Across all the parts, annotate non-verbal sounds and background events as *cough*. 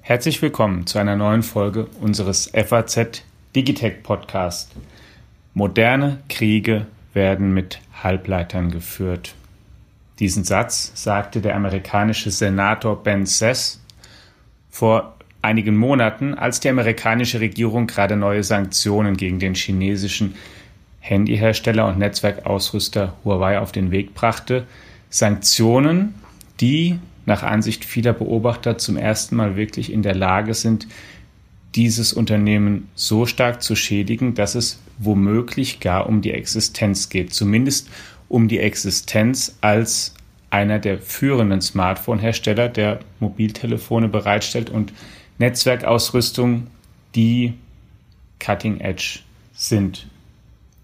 Herzlich willkommen zu einer neuen Folge unseres FAZ Digitech Podcast. Moderne Kriege werden mit Halbleitern geführt. Diesen Satz sagte der amerikanische Senator Ben Sess vor einigen Monaten, als die amerikanische Regierung gerade neue Sanktionen gegen den chinesischen Handyhersteller und Netzwerkausrüster Huawei auf den Weg brachte. Sanktionen, die nach Ansicht vieler Beobachter zum ersten Mal wirklich in der Lage sind, dieses Unternehmen so stark zu schädigen, dass es womöglich gar um die Existenz geht. Zumindest um die Existenz als einer der führenden Smartphone-Hersteller, der Mobiltelefone bereitstellt und Netzwerkausrüstung, die cutting edge sind.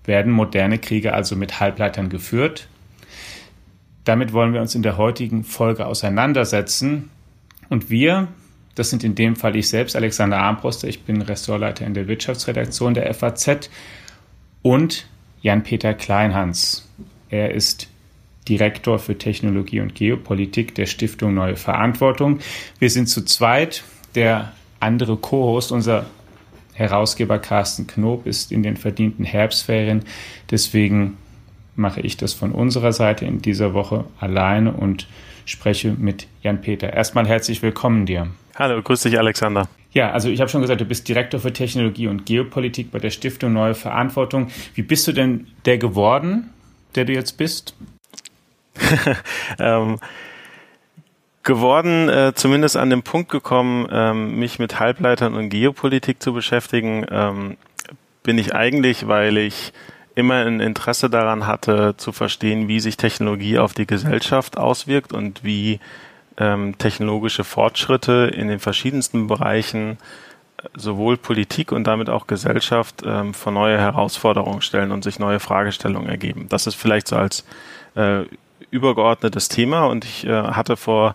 Werden moderne Kriege also mit Halbleitern geführt? Damit wollen wir uns in der heutigen Folge auseinandersetzen. Und wir, das sind in dem Fall ich selbst, Alexander Armbruster, ich bin Ressortleiter in der Wirtschaftsredaktion der FAZ und Jan-Peter Kleinhans. Er ist Direktor für Technologie und Geopolitik der Stiftung Neue Verantwortung. Wir sind zu zweit. Der andere Co-Host, unser Herausgeber Carsten Knob, ist in den verdienten Herbstferien. Deswegen mache ich das von unserer Seite in dieser Woche alleine und spreche mit Jan-Peter. Erstmal herzlich willkommen dir. Hallo, grüß dich, Alexander. Ja, also ich habe schon gesagt, du bist Direktor für Technologie und Geopolitik bei der Stiftung Neue Verantwortung. Wie bist du denn der geworden, der du jetzt bist? *laughs* ähm, geworden, äh, zumindest an dem Punkt gekommen, ähm, mich mit Halbleitern und Geopolitik zu beschäftigen, ähm, bin ich eigentlich, weil ich immer ein Interesse daran hatte, zu verstehen, wie sich Technologie auf die Gesellschaft auswirkt und wie ähm, technologische Fortschritte in den verschiedensten Bereichen äh, sowohl Politik und damit auch Gesellschaft ähm, vor neue Herausforderungen stellen und sich neue Fragestellungen ergeben. Das ist vielleicht so als äh, übergeordnetes Thema und ich äh, hatte vor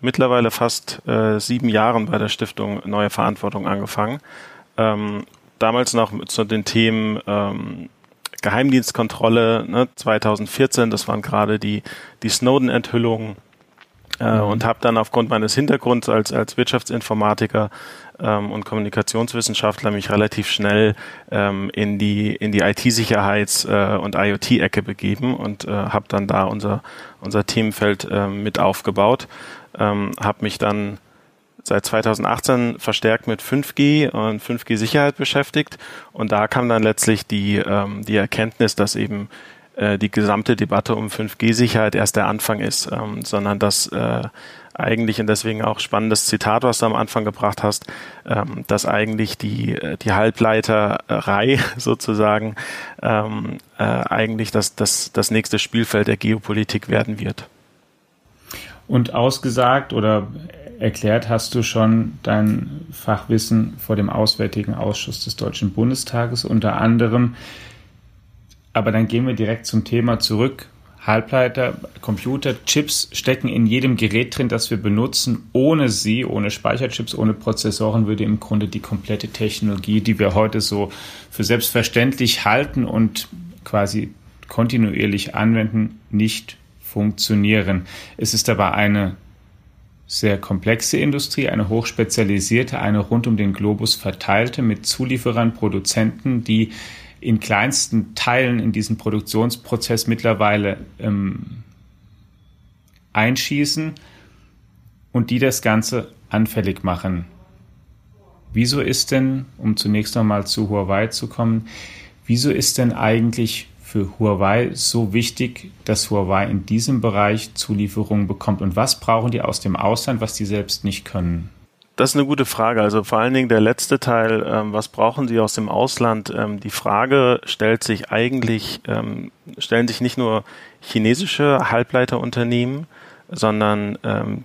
mittlerweile fast äh, sieben Jahren bei der Stiftung Neue Verantwortung angefangen. Ähm, damals noch zu den Themen ähm, Geheimdienstkontrolle, ne, 2014, das waren gerade die, die Snowden-Enthüllungen äh, mhm. und habe dann aufgrund meines Hintergrunds als, als Wirtschaftsinformatiker ähm, und Kommunikationswissenschaftler mich relativ schnell ähm, in die, in die IT-Sicherheits- äh, und IoT-Ecke begeben und äh, habe dann da unser, unser Themenfeld äh, mit aufgebaut. Ähm, habe mich dann seit 2018 verstärkt mit 5G und 5G-Sicherheit beschäftigt. Und da kam dann letztlich die, ähm, die Erkenntnis, dass eben äh, die gesamte Debatte um 5G-Sicherheit erst der Anfang ist, ähm, sondern dass äh, eigentlich, und deswegen auch spannendes Zitat, was du am Anfang gebracht hast, ähm, dass eigentlich die, äh, die Halbleiterei *laughs* sozusagen ähm, äh, eigentlich das, das, das nächste Spielfeld der Geopolitik werden wird. Und ausgesagt oder erklärt hast du schon dein Fachwissen vor dem Auswärtigen Ausschuss des Deutschen Bundestages unter anderem. Aber dann gehen wir direkt zum Thema zurück. Halbleiter, Computer, Chips stecken in jedem Gerät drin, das wir benutzen. Ohne sie, ohne Speicherchips, ohne Prozessoren würde im Grunde die komplette Technologie, die wir heute so für selbstverständlich halten und quasi kontinuierlich anwenden, nicht funktionieren. Es ist aber eine sehr komplexe Industrie, eine hochspezialisierte, eine rund um den Globus verteilte mit Zulieferern, Produzenten, die in kleinsten Teilen in diesen Produktionsprozess mittlerweile ähm, einschießen und die das Ganze anfällig machen. Wieso ist denn, um zunächst einmal zu Huawei zu kommen, wieso ist denn eigentlich für Huawei so wichtig, dass Huawei in diesem Bereich Zulieferungen bekommt? Und was brauchen die aus dem Ausland, was die selbst nicht können? Das ist eine gute Frage. Also vor allen Dingen der letzte Teil, ähm, was brauchen Sie aus dem Ausland? Ähm, die Frage stellt sich eigentlich, ähm, stellen sich nicht nur chinesische Halbleiterunternehmen, sondern ähm,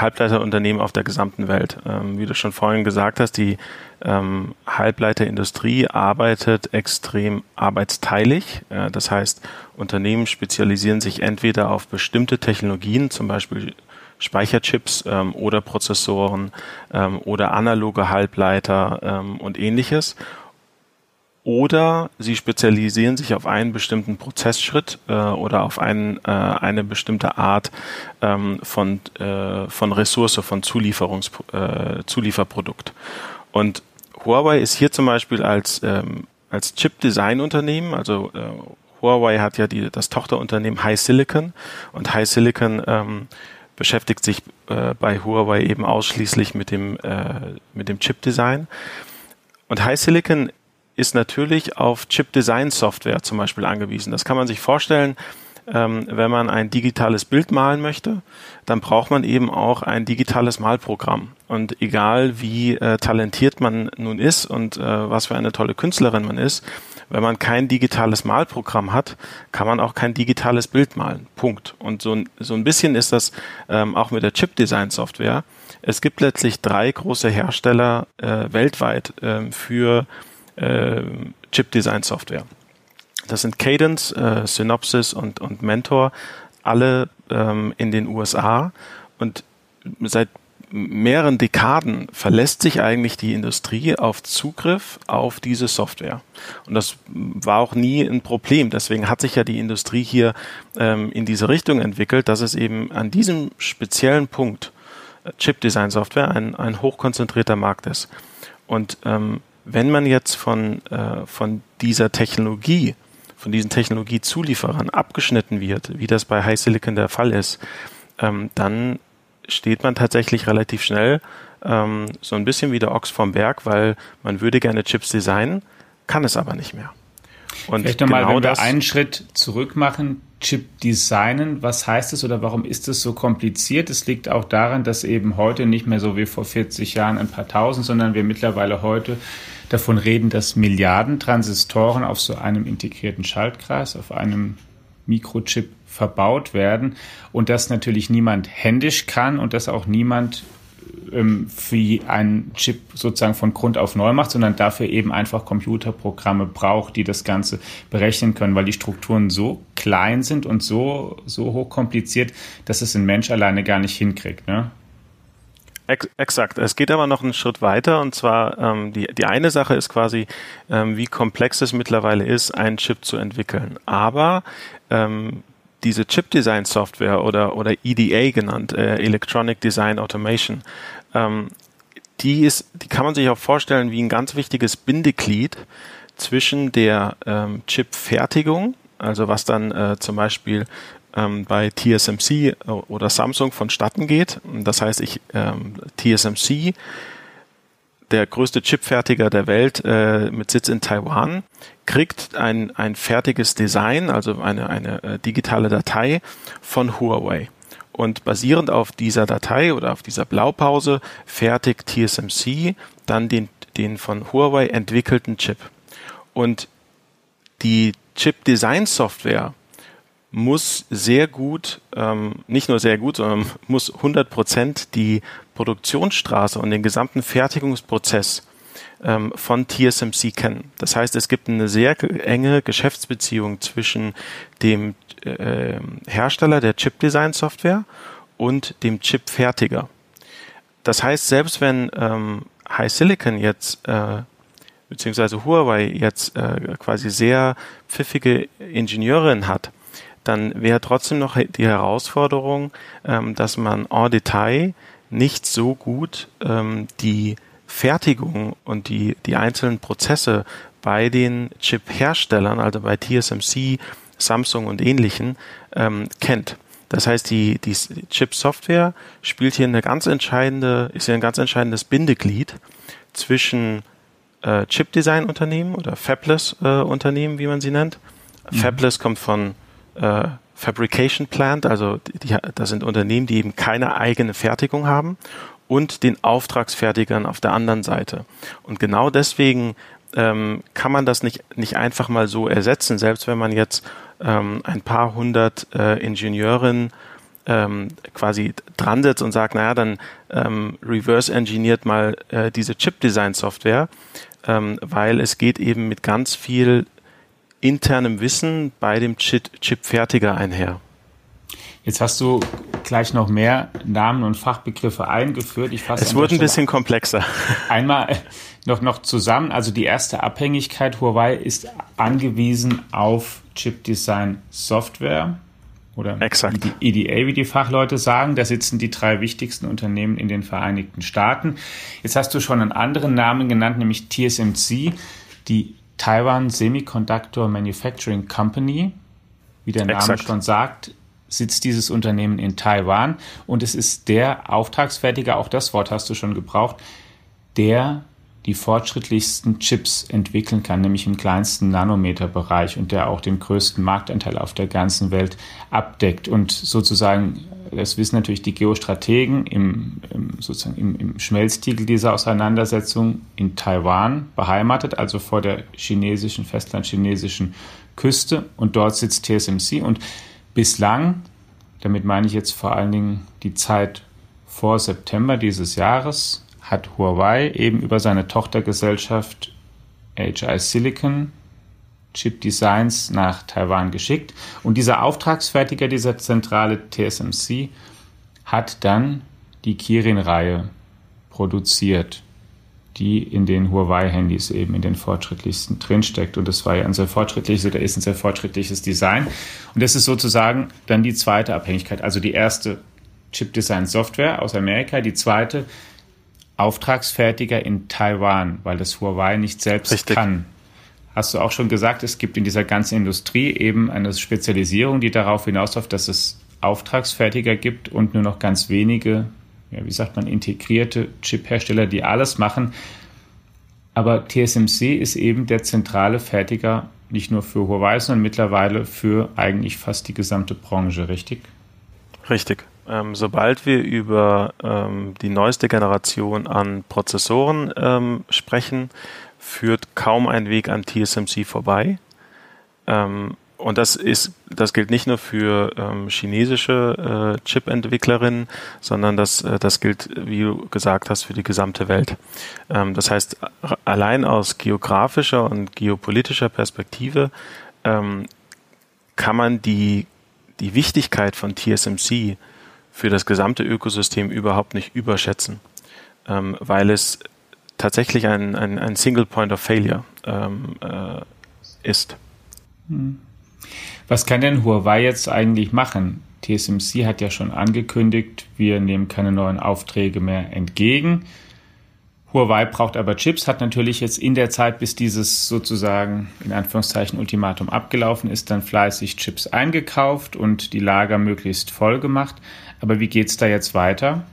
Halbleiterunternehmen auf der gesamten Welt. Ähm, wie du schon vorhin gesagt hast, die ähm, Halbleiterindustrie arbeitet extrem arbeitsteilig. Äh, das heißt, Unternehmen spezialisieren sich entweder auf bestimmte Technologien, zum Beispiel Speicherchips ähm, oder Prozessoren ähm, oder analoge Halbleiter ähm, und ähnliches oder sie spezialisieren sich auf einen bestimmten Prozessschritt äh, oder auf einen, äh, eine bestimmte Art ähm, von, äh, von Ressource, von Zulieferungs, äh, Zulieferprodukt. Und Huawei ist hier zum Beispiel als, ähm, als Chip-Design-Unternehmen, also äh, Huawei hat ja die, das Tochterunternehmen High Silicon und High Silicon ähm, beschäftigt sich äh, bei Huawei eben ausschließlich mit dem, äh, dem Chip-Design. Und High Silicon ist natürlich auf Chip-Design-Software zum Beispiel angewiesen. Das kann man sich vorstellen, ähm, wenn man ein digitales Bild malen möchte, dann braucht man eben auch ein digitales Malprogramm. Und egal wie äh, talentiert man nun ist und äh, was für eine tolle Künstlerin man ist, wenn man kein digitales Malprogramm hat, kann man auch kein digitales Bild malen. Punkt. Und so, so ein bisschen ist das ähm, auch mit der Chip-Design-Software. Es gibt letztlich drei große Hersteller äh, weltweit äh, für äh, Chip-Design-Software. Das sind Cadence, äh, Synopsys und, und Mentor, alle ähm, in den USA. Und seit mehreren Dekaden verlässt sich eigentlich die Industrie auf Zugriff auf diese Software. Und das war auch nie ein Problem. Deswegen hat sich ja die Industrie hier ähm, in diese Richtung entwickelt, dass es eben an diesem speziellen Punkt äh, Chip-Design-Software ein, ein hochkonzentrierter Markt ist. Und ähm, wenn man jetzt von, äh, von dieser Technologie, von diesen Technologiezulieferern abgeschnitten wird, wie das bei High Silicon der Fall ist, ähm, dann steht man tatsächlich relativ schnell ähm, so ein bisschen wie der Ochs vom Berg, weil man würde gerne Chips designen, kann es aber nicht mehr. Und Vielleicht nochmal, genau wenn wir einen Schritt zurück machen, Chip designen, was heißt es oder warum ist es so kompliziert? Es liegt auch daran, dass eben heute nicht mehr so wie vor 40 Jahren ein paar tausend, sondern wir mittlerweile heute davon reden, dass Milliarden Transistoren auf so einem integrierten Schaltkreis, auf einem Mikrochip verbaut werden und das natürlich niemand händisch kann und das auch niemand ähm, für einen Chip sozusagen von Grund auf neu macht, sondern dafür eben einfach Computerprogramme braucht, die das Ganze berechnen können, weil die Strukturen so klein sind und so, so hoch dass es ein Mensch alleine gar nicht hinkriegt. Ne? Ex exakt. Es geht aber noch einen Schritt weiter und zwar ähm, die, die eine Sache ist quasi, ähm, wie komplex es mittlerweile ist, einen Chip zu entwickeln. Aber ähm, diese Chip-Design-Software oder, oder EDA genannt, äh, Electronic Design Automation, ähm, die, ist, die kann man sich auch vorstellen wie ein ganz wichtiges Bindeglied zwischen der ähm, Chip-Fertigung, also was dann äh, zum Beispiel ähm, bei TSMC äh, oder Samsung vonstatten geht. Das heißt, ich ähm, TSMC, der größte Chipfertiger der Welt äh, mit Sitz in Taiwan, kriegt ein, ein fertiges Design, also eine, eine äh, digitale Datei von Huawei. Und basierend auf dieser Datei oder auf dieser Blaupause fertigt TSMC dann den, den von Huawei entwickelten Chip. Und die Chip-Design-Software muss sehr gut, ähm, nicht nur sehr gut, sondern *laughs* muss 100 Prozent die Produktionsstraße und den gesamten Fertigungsprozess ähm, von TSMC kennen. Das heißt, es gibt eine sehr enge Geschäftsbeziehung zwischen dem äh, Hersteller der Chip-Design-Software und dem Chip-Fertiger. Das heißt, selbst wenn ähm, High Silicon jetzt äh, beziehungsweise Huawei jetzt äh, quasi sehr pfiffige Ingenieurin hat, dann wäre trotzdem noch die Herausforderung, ähm, dass man en Detail nicht so gut ähm, die Fertigung und die, die einzelnen Prozesse bei den Chip-Herstellern, also bei TSMC, Samsung und ähnlichen, ähm, kennt. Das heißt, die, die Chip-Software spielt hier eine ganz entscheidende, ist hier ein ganz entscheidendes Bindeglied zwischen äh, Chip-Design-Unternehmen oder Fabless-Unternehmen, äh, wie man sie nennt. Mhm. Fabless kommt von äh, Fabrication Plant, also die, das sind Unternehmen, die eben keine eigene Fertigung haben und den Auftragsfertigern auf der anderen Seite. Und genau deswegen ähm, kann man das nicht, nicht einfach mal so ersetzen, selbst wenn man jetzt ähm, ein paar hundert äh, Ingenieurinnen ähm, quasi dran setzt und sagt, naja, dann ähm, reverse engineert mal äh, diese Chip-Design-Software, ähm, weil es geht eben mit ganz viel internem Wissen bei dem Chip-Fertiger einher. Jetzt hast du gleich noch mehr Namen und Fachbegriffe eingeführt. Ich fasse es wurde ein bisschen komplexer. *laughs* Einmal noch, noch zusammen. Also die erste Abhängigkeit. Huawei ist angewiesen auf Chip Design Software oder Exakt. EDA, wie die Fachleute sagen. Da sitzen die drei wichtigsten Unternehmen in den Vereinigten Staaten. Jetzt hast du schon einen anderen Namen genannt, nämlich TSMC, die Taiwan Semiconductor Manufacturing Company. Wie der Name Exakt. schon sagt, sitzt dieses Unternehmen in Taiwan und es ist der Auftragsfertiger, auch das Wort hast du schon gebraucht, der die fortschrittlichsten Chips entwickeln kann, nämlich im kleinsten Nanometerbereich und der auch den größten Marktanteil auf der ganzen Welt abdeckt. Und sozusagen, das wissen natürlich die Geostrategen im, im sozusagen im, im Schmelztiegel dieser Auseinandersetzung in Taiwan beheimatet, also vor der chinesischen, festlandchinesischen Küste. Und dort sitzt TSMC und Bislang, damit meine ich jetzt vor allen Dingen die Zeit vor September dieses Jahres, hat Huawei eben über seine Tochtergesellschaft HI Silicon Chip Designs nach Taiwan geschickt. Und dieser Auftragsfertiger dieser Zentrale TSMC hat dann die Kirin-Reihe produziert die in den Huawei-Handys eben in den fortschrittlichsten drinsteckt. Und das war ja ein sehr fortschrittliches oder ist ein sehr fortschrittliches Design. Und das ist sozusagen dann die zweite Abhängigkeit. Also die erste Chip-Design-Software aus Amerika, die zweite Auftragsfertiger in Taiwan, weil das Huawei nicht selbst Richtig. kann. Hast du auch schon gesagt, es gibt in dieser ganzen Industrie eben eine Spezialisierung, die darauf hinausläuft, dass es Auftragsfertiger gibt und nur noch ganz wenige ja, wie sagt man, integrierte Chip-Hersteller, die alles machen. Aber TSMC ist eben der zentrale Fertiger nicht nur für Huawei, sondern mittlerweile für eigentlich fast die gesamte Branche, richtig? Richtig. Ähm, sobald wir über ähm, die neueste Generation an Prozessoren ähm, sprechen, führt kaum ein Weg an TSMC vorbei. Ähm, und das ist, das gilt nicht nur für ähm, chinesische äh, Chip-Entwicklerinnen, sondern das, äh, das gilt, wie du gesagt hast, für die gesamte Welt. Ähm, das heißt, allein aus geografischer und geopolitischer Perspektive kann man die, die Wichtigkeit von TSMC für das gesamte Ökosystem überhaupt nicht überschätzen, ähm, weil es tatsächlich ein, ein, ein Single Point of Failure ähm, äh, ist. Hm. Was kann denn Huawei jetzt eigentlich machen? TSMC hat ja schon angekündigt, wir nehmen keine neuen Aufträge mehr entgegen. Huawei braucht aber Chips, hat natürlich jetzt in der Zeit, bis dieses sozusagen in Anführungszeichen Ultimatum abgelaufen ist, dann fleißig Chips eingekauft und die Lager möglichst voll gemacht. Aber wie geht es da jetzt weiter?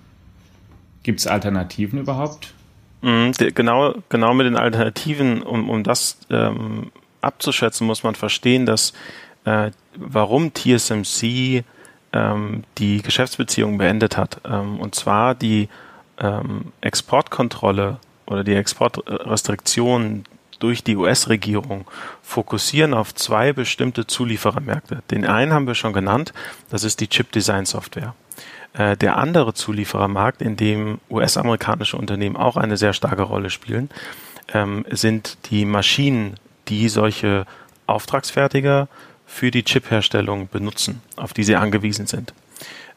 Gibt es Alternativen überhaupt? Mhm, genau, genau mit den Alternativen, um, um das ähm, abzuschätzen, muss man verstehen, dass äh, warum TSMC ähm, die Geschäftsbeziehung beendet hat. Ähm, und zwar die ähm, Exportkontrolle oder die Exportrestriktionen durch die US-Regierung fokussieren auf zwei bestimmte Zulieferermärkte. Den einen haben wir schon genannt, das ist die Chip-Design-Software. Äh, der andere Zulieferermarkt, in dem US-amerikanische Unternehmen auch eine sehr starke Rolle spielen, ähm, sind die Maschinen, die solche Auftragsfertiger für die Chipherstellung benutzen, auf die sie angewiesen sind.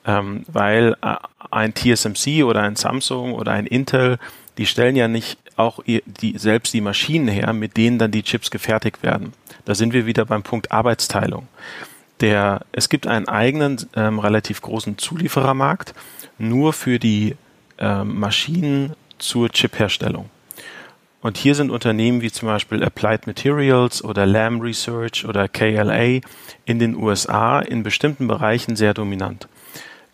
Ähm, weil äh, ein TSMC oder ein Samsung oder ein Intel, die stellen ja nicht auch ihr, die, selbst die Maschinen her, mit denen dann die Chips gefertigt werden. Da sind wir wieder beim Punkt Arbeitsteilung. Der, es gibt einen eigenen, ähm, relativ großen Zulieferermarkt nur für die ähm, Maschinen zur Chipherstellung. Und hier sind Unternehmen wie zum Beispiel Applied Materials oder Lam Research oder KLA in den USA in bestimmten Bereichen sehr dominant.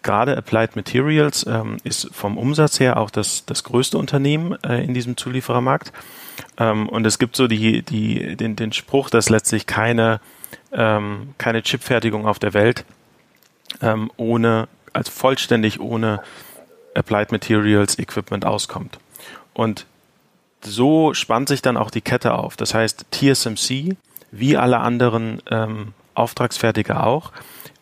Gerade Applied Materials ähm, ist vom Umsatz her auch das, das größte Unternehmen äh, in diesem Zulieferermarkt. Ähm, und es gibt so die, die, den, den Spruch, dass letztlich keine, ähm, keine Chipfertigung auf der Welt ähm, ohne, also vollständig ohne Applied Materials Equipment auskommt. Und so spannt sich dann auch die Kette auf. Das heißt, TSMC, wie alle anderen ähm, Auftragsfertiger auch,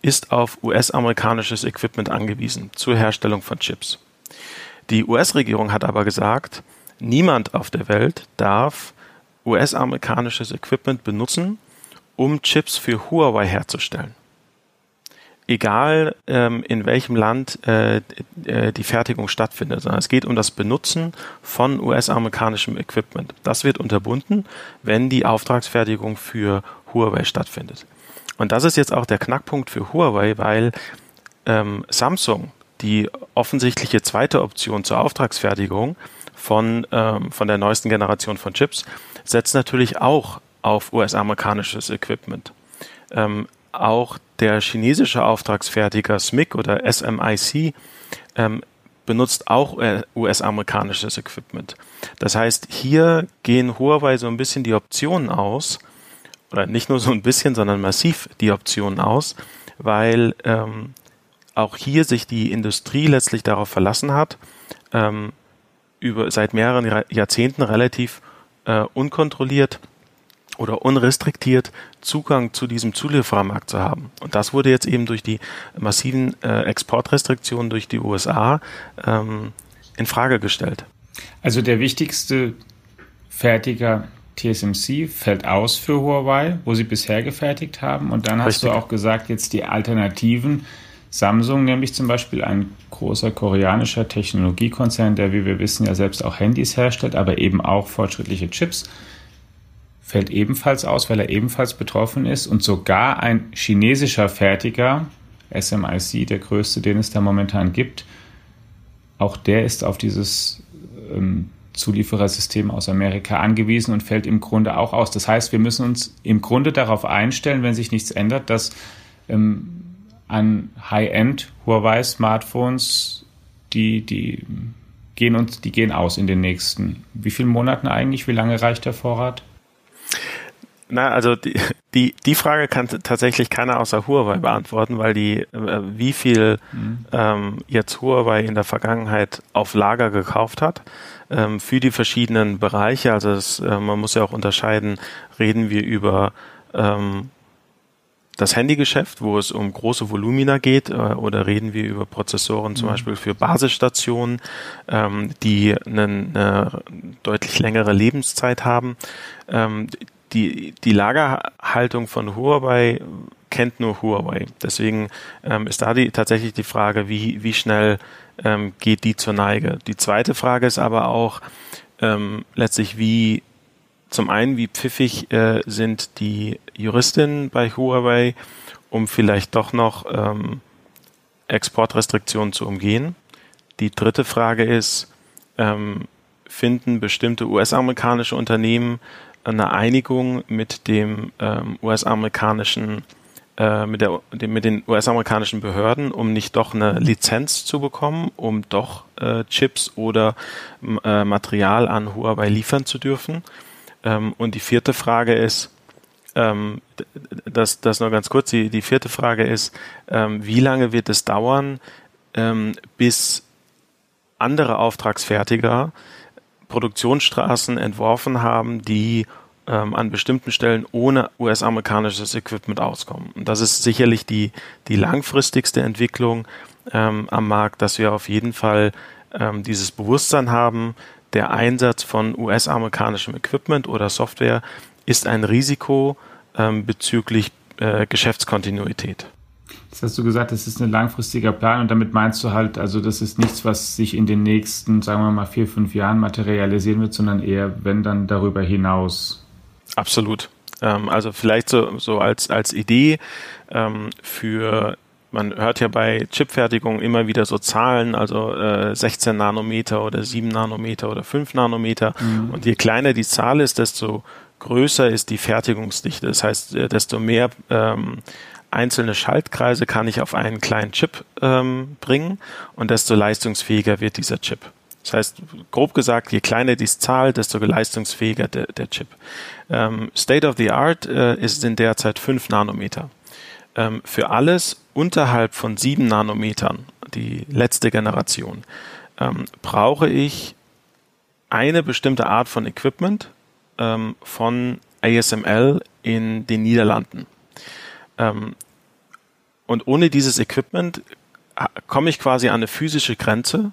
ist auf US-amerikanisches Equipment angewiesen zur Herstellung von Chips. Die US-Regierung hat aber gesagt, niemand auf der Welt darf US-amerikanisches Equipment benutzen, um Chips für Huawei herzustellen. egal ähm, in welchem Land äh, äh die Fertigung stattfindet, sondern es geht um das Benutzen von US-amerikanischem Equipment. Das wird unterbunden, wenn die Auftragsfertigung für Huawei stattfindet. Und das ist jetzt auch der Knackpunkt für Huawei, weil ähm, Samsung die offensichtliche zweite Option zur Auftragsfertigung von, ähm, von der neuesten Generation von Chips setzt natürlich auch auf US-amerikanisches Equipment. Ähm, auch der chinesische Auftragsfertiger SMIC oder SMIC ähm, benutzt auch US-amerikanisches Equipment. Das heißt, hier gehen Huawei so ein bisschen die Optionen aus, oder nicht nur so ein bisschen, sondern massiv die Optionen aus, weil ähm, auch hier sich die Industrie letztlich darauf verlassen hat, ähm, über seit mehreren Jahrzehnten relativ äh, unkontrolliert oder unrestriktiert Zugang zu diesem Zulieferermarkt zu haben. Und das wurde jetzt eben durch die massiven äh, Exportrestriktionen durch die USA ähm, in Frage gestellt. Also der wichtigste Fertiger TSMC fällt aus für Huawei, wo sie bisher gefertigt haben. Und dann hast Richtig. du auch gesagt, jetzt die Alternativen. Samsung, nämlich zum Beispiel ein großer koreanischer Technologiekonzern, der, wie wir wissen, ja selbst auch Handys herstellt, aber eben auch fortschrittliche Chips fällt ebenfalls aus, weil er ebenfalls betroffen ist. Und sogar ein chinesischer Fertiger, SMIC, der größte, den es da momentan gibt, auch der ist auf dieses ähm, Zulieferersystem aus Amerika angewiesen und fällt im Grunde auch aus. Das heißt, wir müssen uns im Grunde darauf einstellen, wenn sich nichts ändert, dass ähm, an High-End Huawei-Smartphones die, die gehen uns, die gehen aus in den nächsten. Wie vielen Monaten eigentlich? Wie lange reicht der Vorrat? Na, also die, die, die Frage kann tatsächlich keiner außer Huawei beantworten, weil die, äh, wie viel mhm. ähm, jetzt Huawei in der Vergangenheit auf Lager gekauft hat ähm, für die verschiedenen Bereiche. Also das, äh, man muss ja auch unterscheiden, reden wir über ähm, das Handygeschäft, wo es um große Volumina geht, äh, oder reden wir über Prozessoren zum mhm. Beispiel für Basisstationen, ähm, die eine, eine deutlich längere Lebenszeit haben. Ähm, die, die Lagerhaltung von Huawei kennt nur Huawei. Deswegen ähm, ist da die, tatsächlich die Frage, wie, wie schnell ähm, geht die zur Neige. Die zweite Frage ist aber auch ähm, letztlich, wie zum einen, wie pfiffig äh, sind die Juristinnen bei Huawei, um vielleicht doch noch ähm, Exportrestriktionen zu umgehen. Die dritte Frage ist, ähm, finden bestimmte US-amerikanische Unternehmen eine Einigung mit dem ähm, US-amerikanischen äh, mit, der, mit den US-amerikanischen Behörden, um nicht doch eine Lizenz zu bekommen, um doch äh, Chips oder äh, Material an Huawei liefern zu dürfen. Ähm, und die vierte Frage ist, ähm, das, das noch ganz kurz, die, die vierte Frage ist, ähm, wie lange wird es dauern, ähm, bis andere Auftragsfertiger Produktionsstraßen entworfen haben, die ähm, an bestimmten Stellen ohne US-amerikanisches Equipment auskommen. Und das ist sicherlich die, die langfristigste Entwicklung ähm, am Markt, dass wir auf jeden Fall ähm, dieses Bewusstsein haben, der Einsatz von US-amerikanischem Equipment oder Software ist ein Risiko ähm, bezüglich äh, Geschäftskontinuität. Jetzt hast du gesagt, das ist ein langfristiger Plan und damit meinst du halt, also das ist nichts, was sich in den nächsten, sagen wir mal, vier, fünf Jahren materialisieren wird, sondern eher, wenn dann darüber hinaus. Absolut. Ähm, also vielleicht so, so als, als Idee ähm, für man hört ja bei Chipfertigung immer wieder so Zahlen, also äh, 16 Nanometer oder 7 Nanometer oder 5 Nanometer. Mhm. Und je kleiner die Zahl ist, desto größer ist die Fertigungsdichte. Das heißt, äh, desto mehr ähm, einzelne Schaltkreise kann ich auf einen kleinen Chip ähm, bringen und desto leistungsfähiger wird dieser Chip. Das heißt, grob gesagt, je kleiner die Zahl, desto leistungsfähiger der, der Chip. Ähm, State of the Art äh, ist in derzeit 5 Nanometer. Ähm, für alles unterhalb von 7 Nanometern, die letzte Generation, ähm, brauche ich eine bestimmte Art von Equipment ähm, von ASML in den Niederlanden. Ähm, und ohne dieses Equipment komme ich quasi an eine physische Grenze,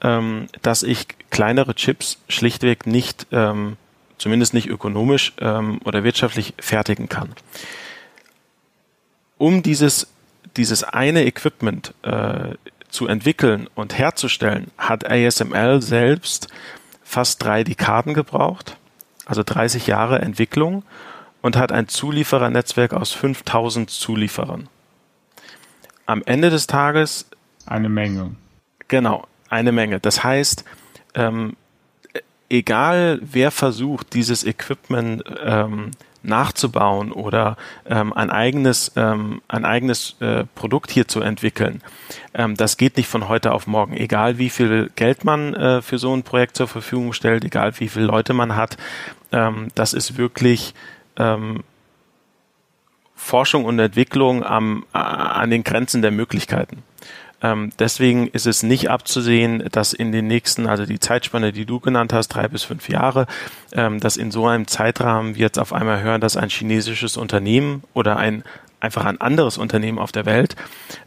ähm, dass ich kleinere Chips schlichtweg nicht, ähm, zumindest nicht ökonomisch oder wirtschaftlich fertigen kann. Um dieses dieses eine Equipment äh, zu entwickeln und herzustellen, hat ASML selbst fast drei Dekaden gebraucht, also 30 Jahre Entwicklung und hat ein Zulieferernetzwerk aus 5000 Zulieferern. Am Ende des Tages eine Menge. Genau, eine Menge. Das heißt, ähm, egal wer versucht, dieses Equipment ähm, nachzubauen oder ähm, ein eigenes, ähm, ein eigenes äh, Produkt hier zu entwickeln. Ähm, das geht nicht von heute auf morgen. Egal wie viel Geld man äh, für so ein Projekt zur Verfügung stellt, egal wie viele Leute man hat, ähm, das ist wirklich ähm, Forschung und Entwicklung am, an den Grenzen der Möglichkeiten. Ähm, deswegen ist es nicht abzusehen, dass in den nächsten, also die Zeitspanne, die du genannt hast, drei bis fünf Jahre, ähm, dass in so einem Zeitrahmen wir jetzt auf einmal hören, dass ein chinesisches Unternehmen oder ein einfach ein anderes Unternehmen auf der Welt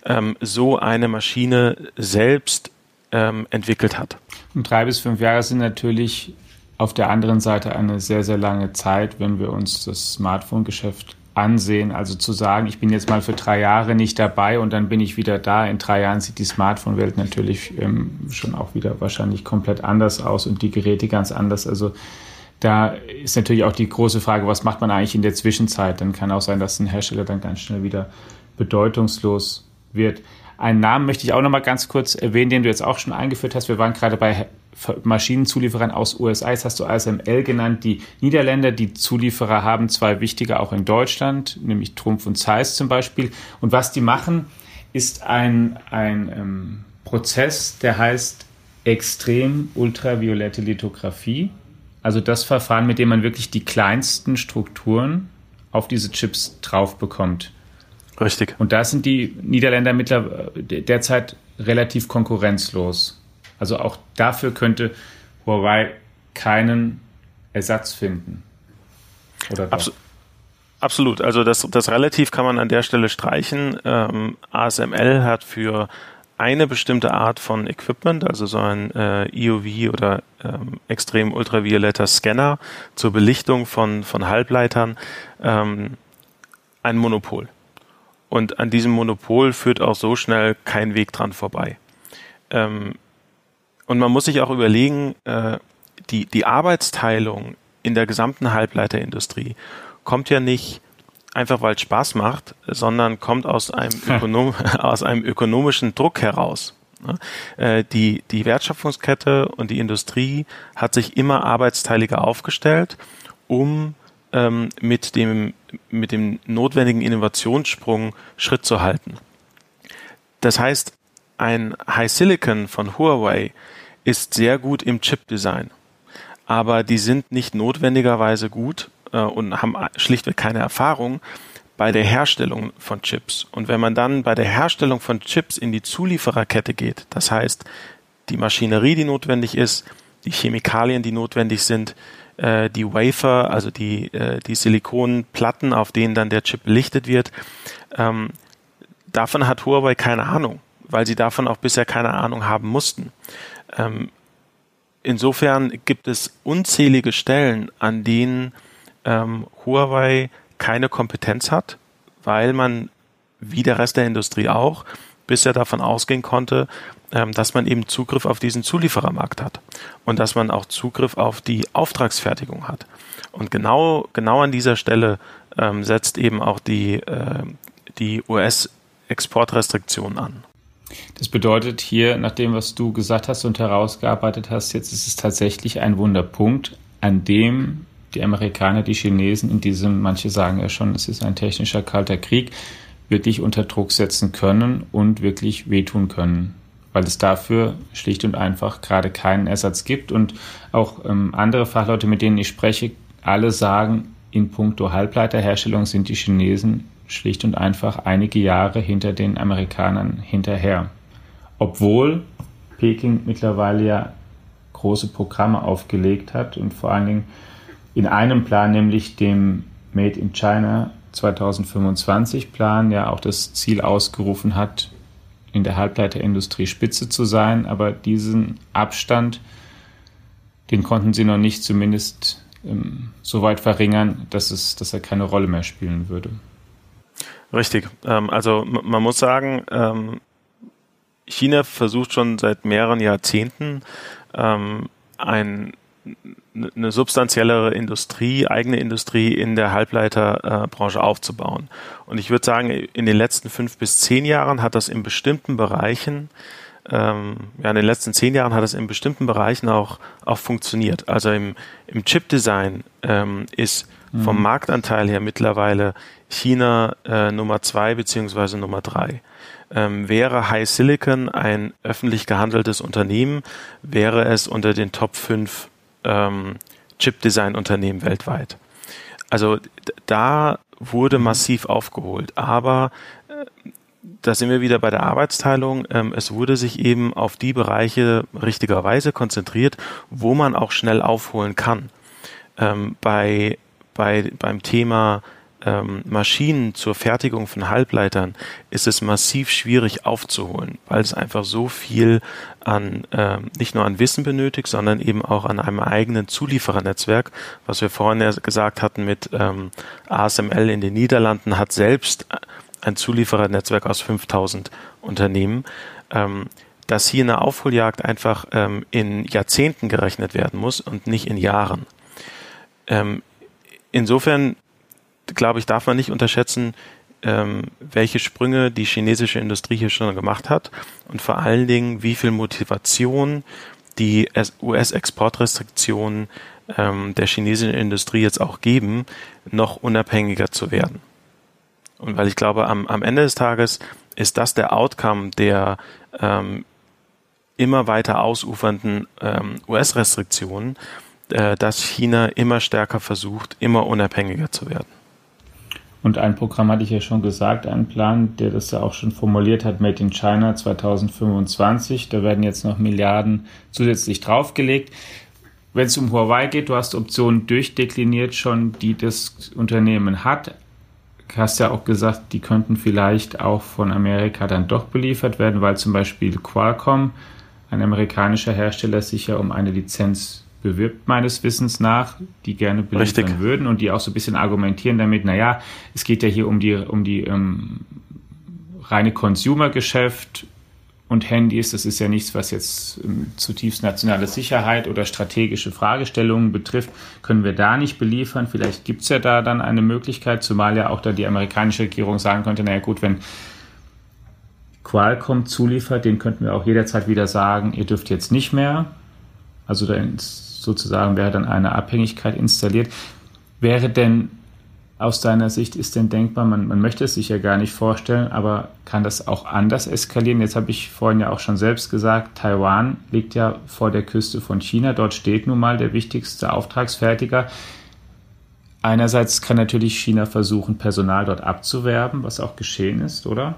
ähm, so eine Maschine selbst ähm, entwickelt hat. Und drei bis fünf Jahre sind natürlich auf der anderen Seite eine sehr, sehr lange Zeit, wenn wir uns das Smartphone-Geschäft ansehen. Also zu sagen, ich bin jetzt mal für drei Jahre nicht dabei und dann bin ich wieder da. In drei Jahren sieht die Smartphone-Welt natürlich ähm, schon auch wieder wahrscheinlich komplett anders aus und die Geräte ganz anders. Also da ist natürlich auch die große Frage, was macht man eigentlich in der Zwischenzeit? Dann kann auch sein, dass ein Hersteller dann ganz schnell wieder bedeutungslos wird. Einen Namen möchte ich auch noch mal ganz kurz erwähnen, den du jetzt auch schon eingeführt hast. Wir waren gerade bei Maschinenzulieferern aus USA. Jetzt hast du ASML genannt. Die Niederländer, die Zulieferer haben zwei wichtige auch in Deutschland, nämlich Trumpf und Zeiss zum Beispiel. Und was die machen, ist ein, ein ähm, Prozess, der heißt extrem ultraviolette Lithografie. Also das Verfahren, mit dem man wirklich die kleinsten Strukturen auf diese Chips drauf bekommt. Richtig. Und da sind die Niederländer mittler derzeit relativ konkurrenzlos. Also auch dafür könnte Huawei keinen Ersatz finden. Oder Abs Absolut. Also das, das relativ kann man an der Stelle streichen. Ähm, ASML hat für eine bestimmte Art von Equipment, also so ein äh, EUV oder ähm, extrem ultravioletter Scanner zur Belichtung von, von Halbleitern, ähm, ein Monopol. Und an diesem Monopol führt auch so schnell kein Weg dran vorbei. Ähm, und man muss sich auch überlegen, äh, die, die Arbeitsteilung in der gesamten Halbleiterindustrie kommt ja nicht einfach, weil es Spaß macht, sondern kommt aus einem, Ökonom *laughs* aus einem ökonomischen Druck heraus. Äh, die, die Wertschöpfungskette und die Industrie hat sich immer arbeitsteiliger aufgestellt, um ähm, mit, dem, mit dem notwendigen Innovationssprung Schritt zu halten. Das heißt, ein High Silicon von Huawei ist sehr gut im Chip-Design, aber die sind nicht notwendigerweise gut äh, und haben schlichtweg keine Erfahrung bei der Herstellung von Chips. Und wenn man dann bei der Herstellung von Chips in die Zuliefererkette geht, das heißt die Maschinerie, die notwendig ist, die Chemikalien, die notwendig sind, äh, die Wafer, also die, äh, die Silikonplatten, auf denen dann der Chip belichtet wird. Ähm, davon hat Huawei keine Ahnung, weil sie davon auch bisher keine Ahnung haben mussten. Ähm, insofern gibt es unzählige Stellen, an denen ähm, Huawei keine Kompetenz hat, weil man, wie der Rest der Industrie auch, bisher davon ausgehen konnte, ähm, dass man eben Zugriff auf diesen Zulieferermarkt hat und dass man auch Zugriff auf die Auftragsfertigung hat. Und genau, genau an dieser Stelle ähm, setzt eben auch die, äh, die US-Exportrestriktion an. Das bedeutet hier, nach dem, was du gesagt hast und herausgearbeitet hast, jetzt ist es tatsächlich ein Wunderpunkt, an dem die Amerikaner, die Chinesen in diesem, manche sagen ja schon, es ist ein technischer kalter Krieg, wirklich unter Druck setzen können und wirklich wehtun können weil es dafür schlicht und einfach gerade keinen Ersatz gibt. Und auch ähm, andere Fachleute, mit denen ich spreche, alle sagen, in puncto Halbleiterherstellung sind die Chinesen schlicht und einfach einige Jahre hinter den Amerikanern hinterher. Obwohl Peking mittlerweile ja große Programme aufgelegt hat und vor allen Dingen in einem Plan, nämlich dem Made in China 2025 Plan, ja auch das Ziel ausgerufen hat, in der Halbleiterindustrie Spitze zu sein, aber diesen Abstand, den konnten sie noch nicht zumindest ähm, so weit verringern, dass, es, dass er keine Rolle mehr spielen würde. Richtig. Ähm, also man muss sagen, ähm, China versucht schon seit mehreren Jahrzehnten ähm, ein, eine substanziellere Industrie, eigene Industrie in der Halbleiterbranche aufzubauen. Und ich würde sagen, in den letzten fünf bis zehn Jahren hat das in bestimmten Bereichen ähm, ja, in den letzten zehn Jahren hat es in bestimmten Bereichen auch, auch funktioniert. Also im, im Chip-Design ähm, ist vom Marktanteil her mittlerweile China äh, Nummer zwei beziehungsweise Nummer drei. Ähm, wäre High Silicon ein öffentlich gehandeltes Unternehmen, wäre es unter den Top 5 ähm, Chip-Design-Unternehmen weltweit. Also da wurde massiv aufgeholt, aber äh, da sind wir wieder bei der Arbeitsteilung. Ähm, es wurde sich eben auf die Bereiche richtigerweise konzentriert, wo man auch schnell aufholen kann. Ähm, bei, bei, beim Thema ähm, Maschinen zur Fertigung von Halbleitern ist es massiv schwierig aufzuholen, weil es einfach so viel an ähm, nicht nur an Wissen benötigt, sondern eben auch an einem eigenen Zulieferernetzwerk, was wir vorhin ja gesagt hatten mit ähm, ASML in den Niederlanden hat selbst ein Zulieferernetzwerk aus 5000 Unternehmen. Ähm, dass hier eine Aufholjagd einfach ähm, in Jahrzehnten gerechnet werden muss und nicht in Jahren. Ähm, insofern glaube ich, darf man nicht unterschätzen, ähm, welche Sprünge die chinesische Industrie hier schon gemacht hat und vor allen Dingen, wie viel Motivation die US-Exportrestriktionen ähm, der chinesischen Industrie jetzt auch geben, noch unabhängiger zu werden. Und weil ich glaube, am, am Ende des Tages ist das der Outcome der ähm, immer weiter ausufernden ähm, US-Restriktionen, dass China immer stärker versucht, immer unabhängiger zu werden. Und ein Programm hatte ich ja schon gesagt, ein Plan, der das ja auch schon formuliert hat, Made in China 2025. Da werden jetzt noch Milliarden zusätzlich draufgelegt. Wenn es um Huawei geht, du hast Optionen durchdekliniert schon, die das Unternehmen hat. Du hast ja auch gesagt, die könnten vielleicht auch von Amerika dann doch beliefert werden, weil zum Beispiel Qualcomm, ein amerikanischer Hersteller, sich ja um eine Lizenz bewirbt, meines Wissens nach, die gerne beliefern würden und die auch so ein bisschen argumentieren damit, naja, es geht ja hier um die, um die ähm, reine Consumer-Geschäft und Handys, das ist ja nichts, was jetzt ähm, zutiefst nationale Sicherheit oder strategische Fragestellungen betrifft, können wir da nicht beliefern. Vielleicht gibt es ja da dann eine Möglichkeit, zumal ja auch da die amerikanische Regierung sagen könnte, naja gut, wenn Qualcomm zuliefert, den könnten wir auch jederzeit wieder sagen, ihr dürft jetzt nicht mehr. Also da sozusagen wäre dann eine Abhängigkeit installiert. Wäre denn aus deiner Sicht ist denn denkbar, man, man möchte es sich ja gar nicht vorstellen, aber kann das auch anders eskalieren? Jetzt habe ich vorhin ja auch schon selbst gesagt, Taiwan liegt ja vor der Küste von China. Dort steht nun mal der wichtigste Auftragsfertiger. Einerseits kann natürlich China versuchen, Personal dort abzuwerben, was auch geschehen ist, oder?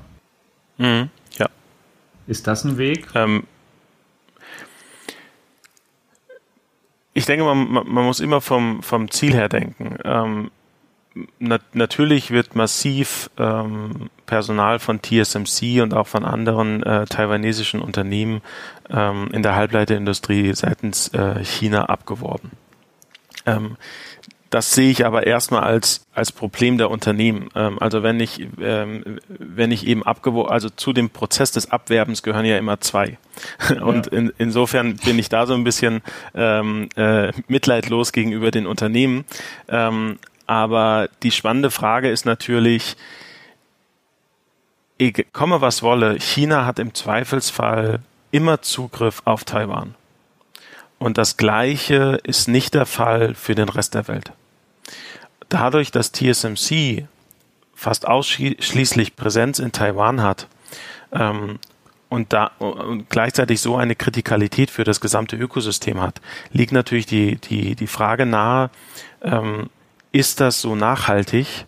Mhm, ja. Ist das ein Weg? Ähm, ich denke, man, man muss immer vom, vom Ziel her denken. Ähm, nat natürlich wird massiv ähm, Personal von TSMC und auch von anderen äh, taiwanesischen Unternehmen ähm, in der Halbleiterindustrie seitens äh, China abgeworben. Das sehe ich aber erstmal als, als Problem der Unternehmen. Ähm, also wenn ich, ähm, wenn ich eben abgeworben, also zu dem Prozess des Abwerbens gehören ja immer zwei. *laughs* Und ja. in, insofern bin ich da so ein bisschen ähm, äh, mitleidlos gegenüber den Unternehmen. Ähm, aber die spannende Frage ist natürlich, komme was wolle, China hat im Zweifelsfall immer Zugriff auf Taiwan. Und das Gleiche ist nicht der Fall für den Rest der Welt dadurch, dass TSMC fast ausschließlich Präsenz in Taiwan hat ähm, und, da, und gleichzeitig so eine Kritikalität für das gesamte Ökosystem hat, liegt natürlich die, die, die Frage nahe, ähm, ist das so nachhaltig,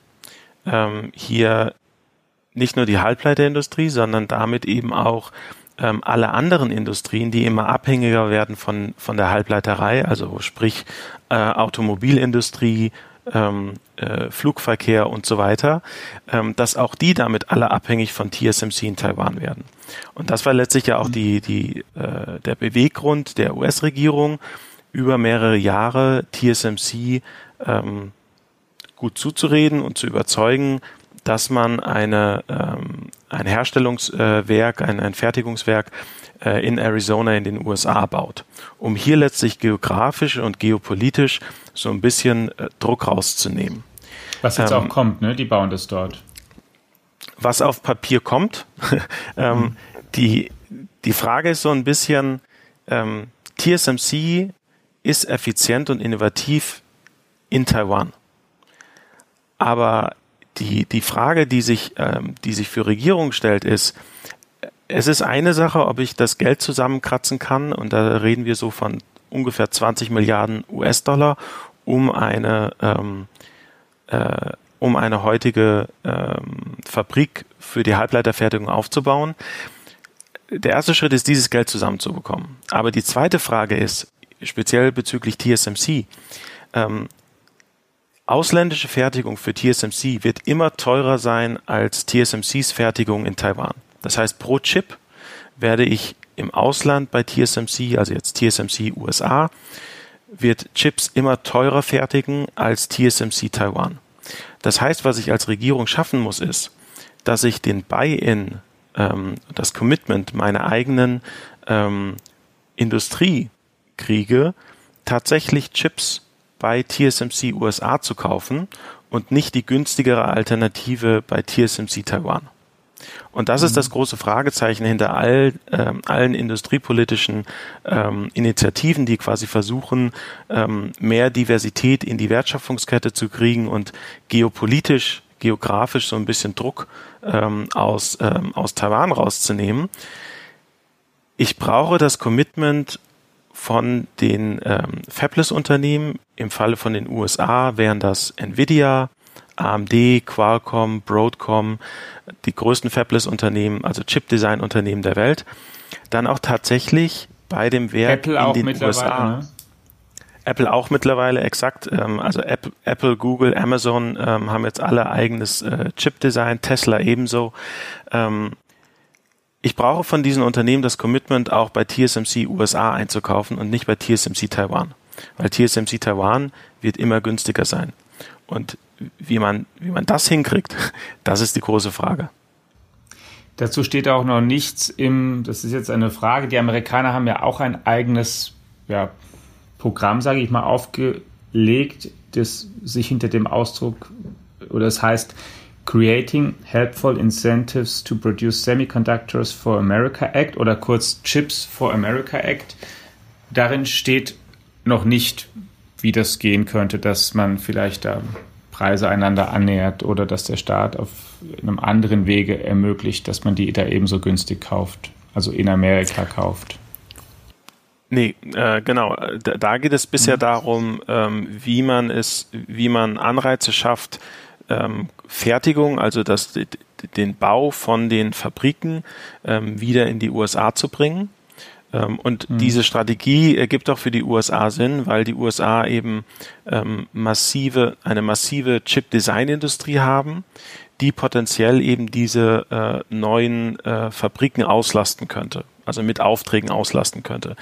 ähm, hier nicht nur die Halbleiterindustrie, sondern damit eben auch ähm, alle anderen Industrien, die immer abhängiger werden von, von der Halbleiterei, also sprich äh, Automobilindustrie, ähm, äh, Flugverkehr und so weiter, ähm, dass auch die damit alle abhängig von TSMC in Taiwan werden. Und das war letztlich ja auch die, die, äh, der Beweggrund der US-Regierung, über mehrere Jahre TSMC ähm, gut zuzureden und zu überzeugen, dass man eine, ähm, ein Herstellungswerk, ein, ein Fertigungswerk äh, in Arizona in den USA baut, um hier letztlich geografisch und geopolitisch so ein bisschen äh, Druck rauszunehmen. Was jetzt ähm, auch kommt, ne? Die bauen das dort. Was auf Papier kommt. *laughs* ähm, mhm. die, die Frage ist so ein bisschen, ähm, TSMC ist effizient und innovativ in Taiwan. Aber die, die Frage, die sich, ähm, die sich für Regierungen stellt, ist, es ist eine Sache, ob ich das Geld zusammenkratzen kann, und da reden wir so von ungefähr 20 Milliarden US-Dollar, um eine, ähm, äh, um eine heutige ähm, Fabrik für die Halbleiterfertigung aufzubauen. Der erste Schritt ist, dieses Geld zusammenzubekommen. Aber die zweite Frage ist, speziell bezüglich TSMC, ähm, ausländische Fertigung für TSMC wird immer teurer sein als TSMCs Fertigung in Taiwan. Das heißt, pro Chip werde ich im Ausland bei TSMC, also jetzt TSMC USA, wird Chips immer teurer fertigen als TSMC Taiwan. Das heißt, was ich als Regierung schaffen muss, ist, dass ich den Buy-in, ähm, das Commitment meiner eigenen ähm, Industrie kriege, tatsächlich Chips bei TSMC USA zu kaufen und nicht die günstigere Alternative bei TSMC Taiwan. Und das mhm. ist das große Fragezeichen hinter all, äh, allen industriepolitischen ähm, Initiativen, die quasi versuchen, ähm, mehr Diversität in die Wertschöpfungskette zu kriegen und geopolitisch, geografisch so ein bisschen Druck ähm, aus, ähm, aus Taiwan rauszunehmen. Ich brauche das Commitment von den ähm, Fabless-Unternehmen. Im Falle von den USA wären das Nvidia, AMD, Qualcomm, Broadcom, die größten Fabless-Unternehmen, also Chip-Design-Unternehmen der Welt. Dann auch tatsächlich bei dem Werk Apple in den USA. Ne? Apple auch mittlerweile, exakt. Ähm, also Apple, Apple, Google, Amazon ähm, haben jetzt alle eigenes äh, Chip-Design, Tesla ebenso. Ähm, ich brauche von diesen Unternehmen das Commitment, auch bei TSMC USA einzukaufen und nicht bei TSMC Taiwan. Weil TSMC Taiwan wird immer günstiger sein. Und wie man, wie man das hinkriegt, *laughs* das ist die große Frage. Dazu steht auch noch nichts im, das ist jetzt eine Frage, die Amerikaner haben ja auch ein eigenes ja, Programm, sage ich mal, aufgelegt, das sich hinter dem Ausdruck, oder das heißt Creating Helpful Incentives to Produce Semiconductors for America Act oder kurz Chips for America Act. Darin steht noch nicht, wie das gehen könnte, dass man vielleicht da Preise einander annähert oder dass der Staat auf einem anderen Wege ermöglicht, dass man die da ebenso günstig kauft, also in Amerika kauft. Nee, äh, genau. Da, da, geht es bisher mhm. darum, ähm, wie man es, wie man Anreize schafft, ähm, Fertigung, also das, den Bau von den Fabriken ähm, wieder in die USA zu bringen. Ähm, und mhm. diese Strategie ergibt auch für die USA Sinn, weil die USA eben ähm, massive, eine massive Chip-Design-Industrie haben, die potenziell eben diese äh, neuen äh, Fabriken auslasten könnte, also mit Aufträgen auslasten könnte.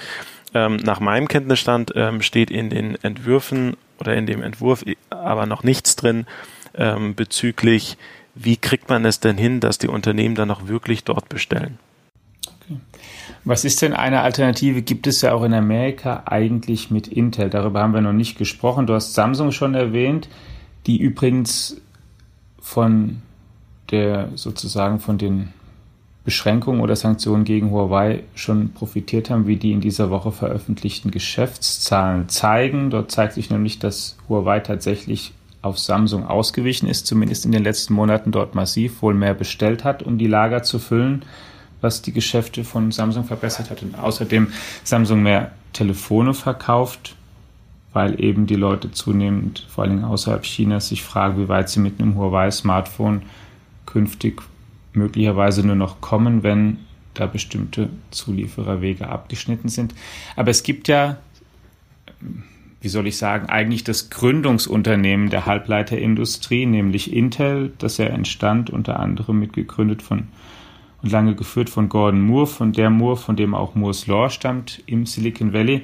Ähm, nach meinem Kenntnisstand ähm, steht in den Entwürfen oder in dem Entwurf aber noch nichts drin, ähm, bezüglich, wie kriegt man es denn hin, dass die Unternehmen dann auch wirklich dort bestellen. Was ist denn eine Alternative? Gibt es ja auch in Amerika eigentlich mit Intel. Darüber haben wir noch nicht gesprochen. Du hast Samsung schon erwähnt, die übrigens von der sozusagen von den Beschränkungen oder Sanktionen gegen Huawei schon profitiert haben, wie die in dieser Woche veröffentlichten Geschäftszahlen zeigen. Dort zeigt sich nämlich, dass Huawei tatsächlich auf Samsung ausgewichen ist, zumindest in den letzten Monaten dort massiv wohl mehr bestellt hat, um die Lager zu füllen, was die Geschäfte von Samsung verbessert hat. Und außerdem Samsung mehr Telefone verkauft, weil eben die Leute zunehmend, vor allem außerhalb Chinas, sich fragen, wie weit sie mit einem Huawei-Smartphone künftig möglicherweise nur noch kommen, wenn da bestimmte Zuliefererwege abgeschnitten sind. Aber es gibt ja wie soll ich sagen, eigentlich das Gründungsunternehmen der Halbleiterindustrie, nämlich Intel, das ja entstand, unter anderem mitgegründet von und lange geführt von Gordon Moore, von der Moore, von dem auch Moore's Law stammt im Silicon Valley.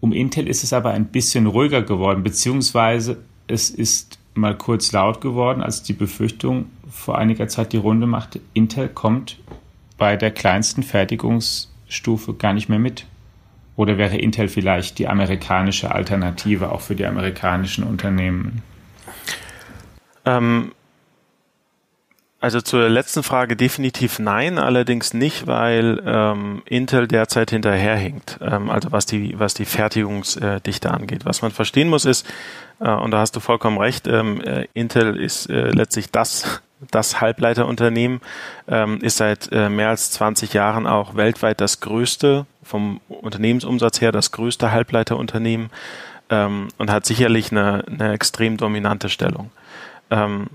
Um Intel ist es aber ein bisschen ruhiger geworden, beziehungsweise es ist mal kurz laut geworden, als die Befürchtung vor einiger Zeit die Runde machte, Intel kommt bei der kleinsten Fertigungsstufe gar nicht mehr mit. Oder wäre Intel vielleicht die amerikanische Alternative auch für die amerikanischen Unternehmen? Ähm, also zur letzten Frage definitiv nein, allerdings nicht, weil ähm, Intel derzeit hinterherhinkt, ähm, also was die, was die Fertigungsdichte angeht. Was man verstehen muss ist, äh, und da hast du vollkommen recht, ähm, äh, Intel ist äh, letztlich das, das Halbleiterunternehmen, ähm, ist seit äh, mehr als 20 Jahren auch weltweit das größte, vom Unternehmensumsatz her das größte Halbleiterunternehmen ähm, und hat sicherlich eine, eine extrem dominante Stellung. Ähm,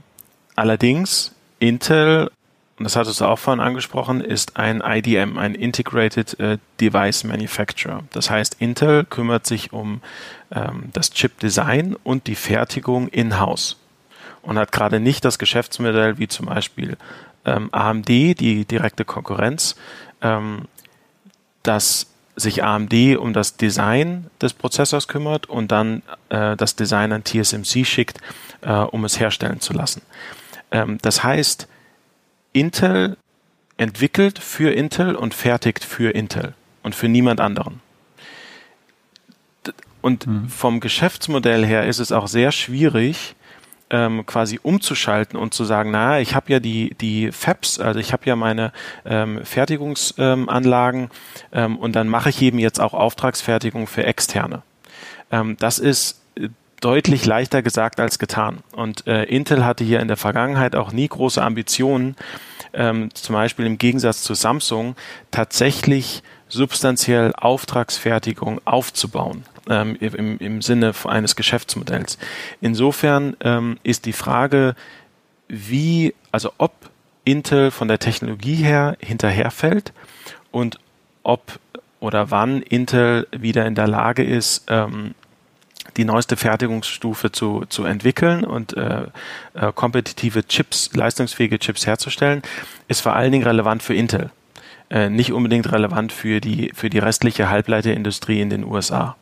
allerdings Intel, und das hattest du auch vorhin angesprochen, ist ein IDM, ein Integrated äh, Device Manufacturer. Das heißt, Intel kümmert sich um ähm, das Chip-Design und die Fertigung in-house und hat gerade nicht das Geschäftsmodell wie zum Beispiel ähm, AMD, die direkte Konkurrenz, ähm, dass sich AMD um das Design des Prozessors kümmert und dann äh, das Design an TSMC schickt, äh, um es herstellen zu lassen. Ähm, das heißt, Intel entwickelt für Intel und fertigt für Intel und für niemand anderen. Und mhm. vom Geschäftsmodell her ist es auch sehr schwierig, ähm, quasi umzuschalten und zu sagen, na, ich habe ja die die Fabs, also ich habe ja meine ähm, Fertigungsanlagen ähm, und dann mache ich eben jetzt auch Auftragsfertigung für externe. Ähm, das ist deutlich leichter gesagt als getan. Und äh, Intel hatte hier in der Vergangenheit auch nie große Ambitionen, ähm, zum Beispiel im Gegensatz zu Samsung, tatsächlich substanziell Auftragsfertigung aufzubauen. Ähm, im, im Sinne eines Geschäftsmodells. Insofern ähm, ist die Frage, wie, also ob Intel von der Technologie her hinterherfällt und ob oder wann Intel wieder in der Lage ist, ähm, die neueste Fertigungsstufe zu, zu entwickeln und äh, äh, kompetitive Chips, leistungsfähige Chips herzustellen, ist vor allen Dingen relevant für Intel. Äh, nicht unbedingt relevant für die, für die restliche Halbleiterindustrie in den USA.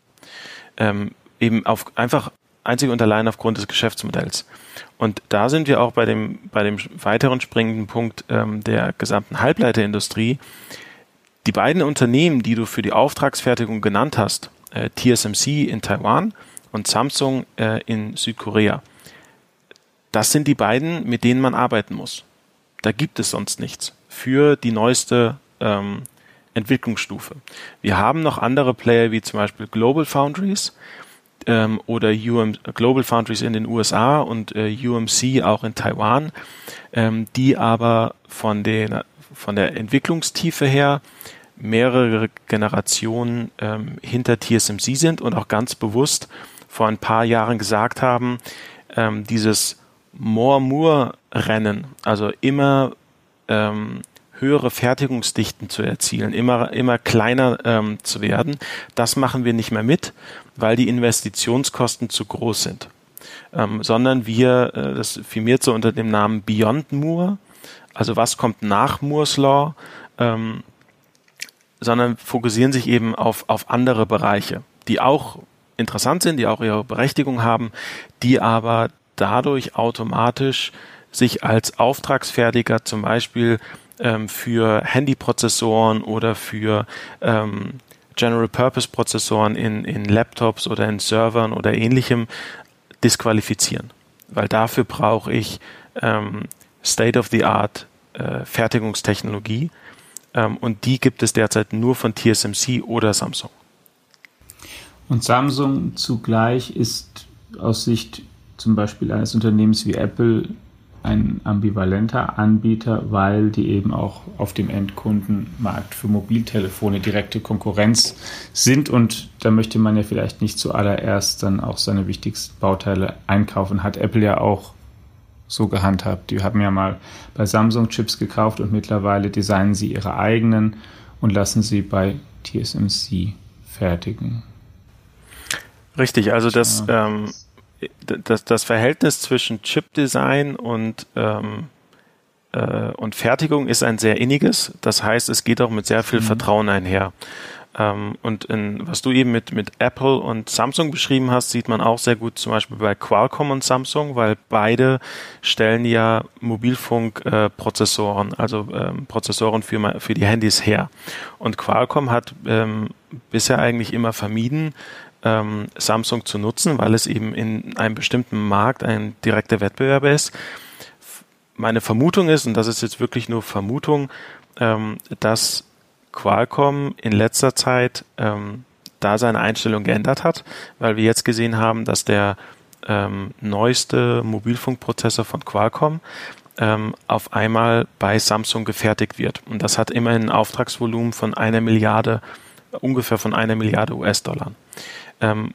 Ähm, eben auf, einfach einzig und allein aufgrund des Geschäftsmodells. Und da sind wir auch bei dem, bei dem weiteren springenden Punkt ähm, der gesamten Halbleiterindustrie. Die beiden Unternehmen, die du für die Auftragsfertigung genannt hast, äh, TSMC in Taiwan und Samsung äh, in Südkorea. Das sind die beiden, mit denen man arbeiten muss. Da gibt es sonst nichts für die neueste ähm, Entwicklungsstufe. Wir haben noch andere Player wie zum Beispiel Global Foundries ähm, oder UM, Global Foundries in den USA und äh, UMC auch in Taiwan, ähm, die aber von, den, von der Entwicklungstiefe her mehrere Generationen ähm, hinter TSMC sind und auch ganz bewusst vor ein paar Jahren gesagt haben, ähm, dieses More-More-Rennen, also immer ähm, höhere Fertigungsdichten zu erzielen, immer, immer kleiner ähm, zu werden, das machen wir nicht mehr mit, weil die Investitionskosten zu groß sind. Ähm, sondern wir, äh, das firmiert so unter dem Namen Beyond Moore, also was kommt nach Moores Law, ähm, sondern fokussieren sich eben auf, auf andere Bereiche, die auch interessant sind, die auch ihre Berechtigung haben, die aber dadurch automatisch sich als Auftragsfertiger zum Beispiel ähm, für Handyprozessoren oder für ähm, General Purpose Prozessoren in, in Laptops oder in Servern oder ähnlichem disqualifizieren. Weil dafür brauche ich ähm, State of the Art äh, Fertigungstechnologie ähm, und die gibt es derzeit nur von TSMC oder Samsung. Und Samsung zugleich ist aus Sicht zum Beispiel eines Unternehmens wie Apple ein ambivalenter Anbieter, weil die eben auch auf dem Endkundenmarkt für Mobiltelefone direkte Konkurrenz sind und da möchte man ja vielleicht nicht zuallererst dann auch seine wichtigsten Bauteile einkaufen. Hat Apple ja auch so gehandhabt. Die haben ja mal bei Samsung Chips gekauft und mittlerweile designen sie ihre eigenen und lassen sie bei TSMC fertigen. Richtig, also das, ähm, das, das Verhältnis zwischen Chip-Design und, ähm, äh, und Fertigung ist ein sehr inniges. Das heißt, es geht auch mit sehr viel mhm. Vertrauen einher. Ähm, und in, was du eben mit, mit Apple und Samsung beschrieben hast, sieht man auch sehr gut zum Beispiel bei Qualcomm und Samsung, weil beide stellen ja Mobilfunkprozessoren, äh, also ähm, Prozessoren für, für die Handys her. Und Qualcomm hat ähm, bisher eigentlich immer vermieden, ähm, Samsung zu nutzen, weil es eben in einem bestimmten Markt ein direkter Wettbewerber ist. Meine Vermutung ist, und das ist jetzt wirklich nur Vermutung, ähm, dass Qualcomm in letzter Zeit ähm, da seine Einstellung geändert hat, weil wir jetzt gesehen haben, dass der ähm, neueste Mobilfunkprozessor von Qualcomm ähm, auf einmal bei Samsung gefertigt wird. Und das hat immerhin ein Auftragsvolumen von einer Milliarde, ungefähr von einer Milliarde US-Dollar. Ähm,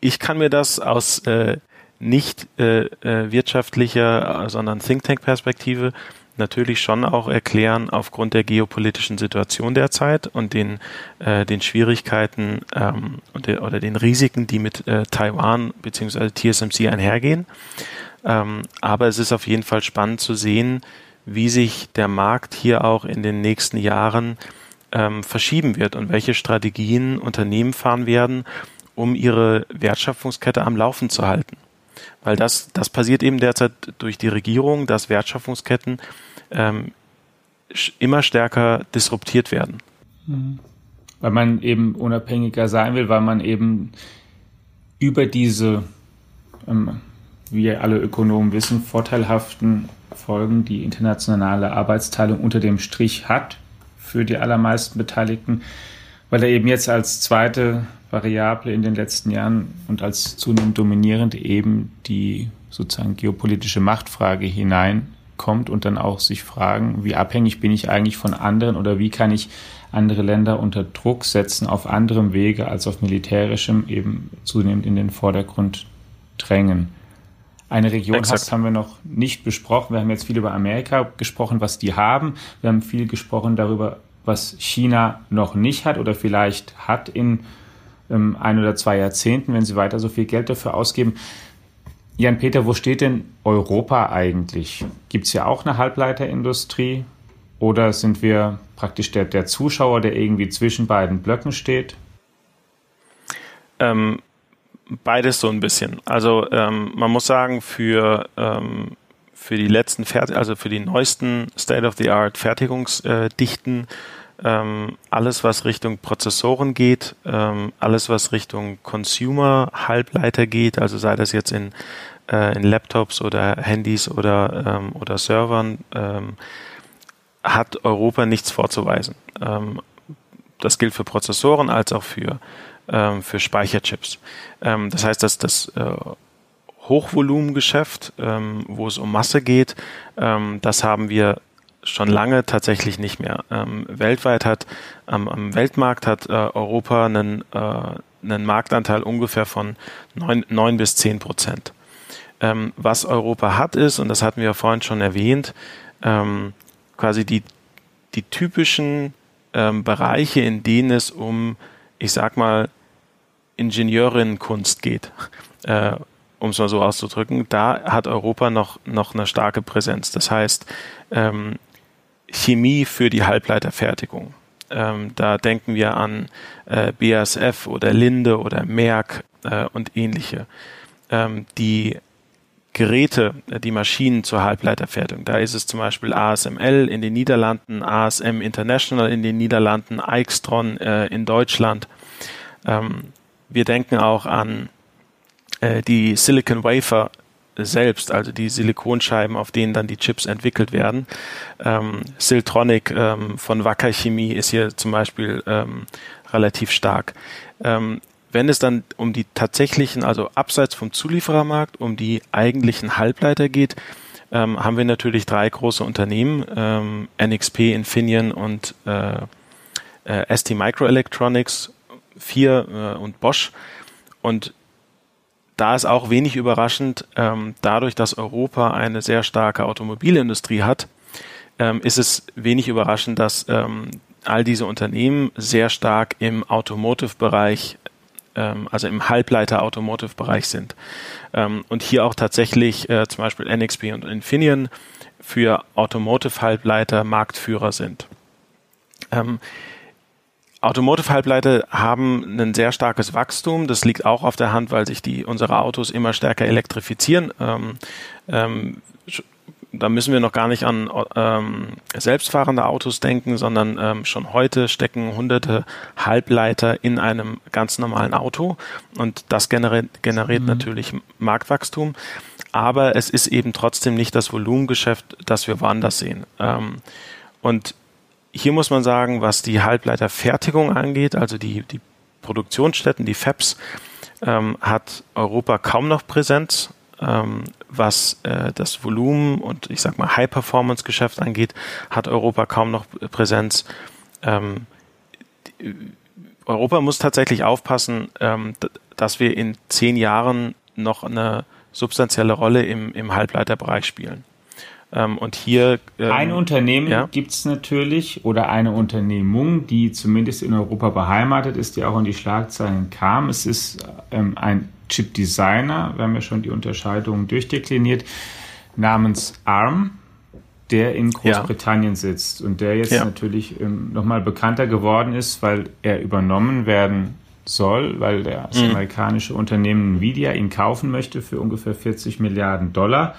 ich kann mir das aus äh, nicht äh, äh, wirtschaftlicher, sondern Think Tank Perspektive natürlich schon auch erklären aufgrund der geopolitischen Situation derzeit und den, äh, den Schwierigkeiten ähm, der, oder den Risiken, die mit äh, Taiwan bzw. TSMC einhergehen. Ähm, aber es ist auf jeden Fall spannend zu sehen, wie sich der Markt hier auch in den nächsten Jahren ähm, verschieben wird und welche Strategien Unternehmen fahren werden, um ihre Wertschöpfungskette am Laufen zu halten. Weil das, das passiert eben derzeit durch die Regierung, dass Wertschöpfungsketten ähm, immer stärker disruptiert werden. Mhm. Weil man eben unabhängiger sein will, weil man eben über diese, ähm, wie alle Ökonomen wissen, vorteilhaften Folgen, die internationale Arbeitsteilung unter dem Strich hat für die allermeisten Beteiligten, weil er eben jetzt als zweite Variable in den letzten Jahren und als zunehmend dominierend eben die sozusagen geopolitische Machtfrage hinein kommt und dann auch sich fragen, wie abhängig bin ich eigentlich von anderen oder wie kann ich andere Länder unter Druck setzen auf anderem Wege als auf militärischem eben zunehmend in den Vordergrund drängen. Eine Region hast, haben wir noch nicht besprochen. Wir haben jetzt viel über Amerika gesprochen, was die haben. Wir haben viel gesprochen darüber, was China noch nicht hat oder vielleicht hat in ähm, ein oder zwei Jahrzehnten, wenn sie weiter so viel Geld dafür ausgeben. Jan-Peter, wo steht denn Europa eigentlich? Gibt es ja auch eine Halbleiterindustrie? Oder sind wir praktisch der, der Zuschauer, der irgendwie zwischen beiden Blöcken steht? Ähm, beides so ein bisschen. Also ähm, man muss sagen, für, ähm, für die letzten Fert also für die neuesten State-of-the-Art Fertigungsdichten ähm, alles, was Richtung Prozessoren geht, ähm, alles, was Richtung Consumer-Halbleiter geht, also sei das jetzt in, äh, in Laptops oder Handys oder, ähm, oder Servern, ähm, hat Europa nichts vorzuweisen. Das gilt für Prozessoren als auch für, ähm, für Speicherchips. das heißt, dass das äh, Hochvolumengeschäft, wo es um Masse geht, das haben wir schon lange tatsächlich nicht mehr. Ähm, weltweit hat, ähm, am Weltmarkt hat äh, Europa einen, äh, einen Marktanteil ungefähr von neun neun bis zehn Prozent. Ähm, was Europa hat ist, und das hatten wir vorhin schon erwähnt, ähm, quasi die, die typischen ähm, Bereiche, in denen es um, ich sag mal, Ingenieurinnenkunst geht. Äh, um es mal so auszudrücken, da hat Europa noch, noch eine starke Präsenz. Das heißt, ähm, Chemie für die Halbleiterfertigung. Ähm, da denken wir an äh, BASF oder Linde oder Merck äh, und ähnliche. Ähm, die Geräte, äh, die Maschinen zur Halbleiterfertigung, da ist es zum Beispiel ASML in den Niederlanden, ASM International in den Niederlanden, Eichstron äh, in Deutschland. Ähm, wir denken auch an äh, die Silicon Wafer selbst, also die Silikonscheiben, auf denen dann die Chips entwickelt werden. Ähm, Siltronic ähm, von Wacker Chemie ist hier zum Beispiel ähm, relativ stark. Ähm, wenn es dann um die tatsächlichen, also abseits vom Zulieferermarkt, um die eigentlichen Halbleiter geht, ähm, haben wir natürlich drei große Unternehmen, ähm, NXP, Infineon und äh, äh, ST Microelectronics, vier äh, und Bosch. Und da ist auch wenig überraschend, ähm, dadurch, dass Europa eine sehr starke Automobilindustrie hat, ähm, ist es wenig überraschend, dass ähm, all diese Unternehmen sehr stark im Automotive-Bereich, ähm, also im Halbleiter-Automotive-Bereich sind. Ähm, und hier auch tatsächlich äh, zum Beispiel NXP und Infineon für Automotive-Halbleiter Marktführer sind. Automotive-Halbleiter haben ein sehr starkes Wachstum. Das liegt auch auf der Hand, weil sich die unsere Autos immer stärker elektrifizieren. Ähm, ähm, da müssen wir noch gar nicht an ähm, selbstfahrende Autos denken, sondern ähm, schon heute stecken hunderte Halbleiter in einem ganz normalen Auto und das generiert, generiert mhm. natürlich Marktwachstum. Aber es ist eben trotzdem nicht das Volumengeschäft, das wir woanders sehen. Ähm, und hier muss man sagen, was die Halbleiterfertigung angeht, also die, die Produktionsstätten, die FABs, ähm, hat Europa kaum noch Präsenz. Ähm, was äh, das Volumen und ich sag mal High-Performance-Geschäft angeht, hat Europa kaum noch Präsenz. Ähm, Europa muss tatsächlich aufpassen, ähm, dass wir in zehn Jahren noch eine substanzielle Rolle im, im Halbleiterbereich spielen. Ähm, und hier. Ähm, ein Unternehmen ja? gibt es natürlich oder eine Unternehmung, die zumindest in Europa beheimatet ist, die auch in die Schlagzeilen kam. Es ist ähm, ein Chip-Designer, wir haben ja schon die Unterscheidungen durchdekliniert, namens ARM, der in Großbritannien ja. sitzt und der jetzt ja. natürlich ähm, nochmal bekannter geworden ist, weil er übernommen werden soll, weil das mhm. amerikanische Unternehmen Nvidia ihn kaufen möchte für ungefähr 40 Milliarden Dollar.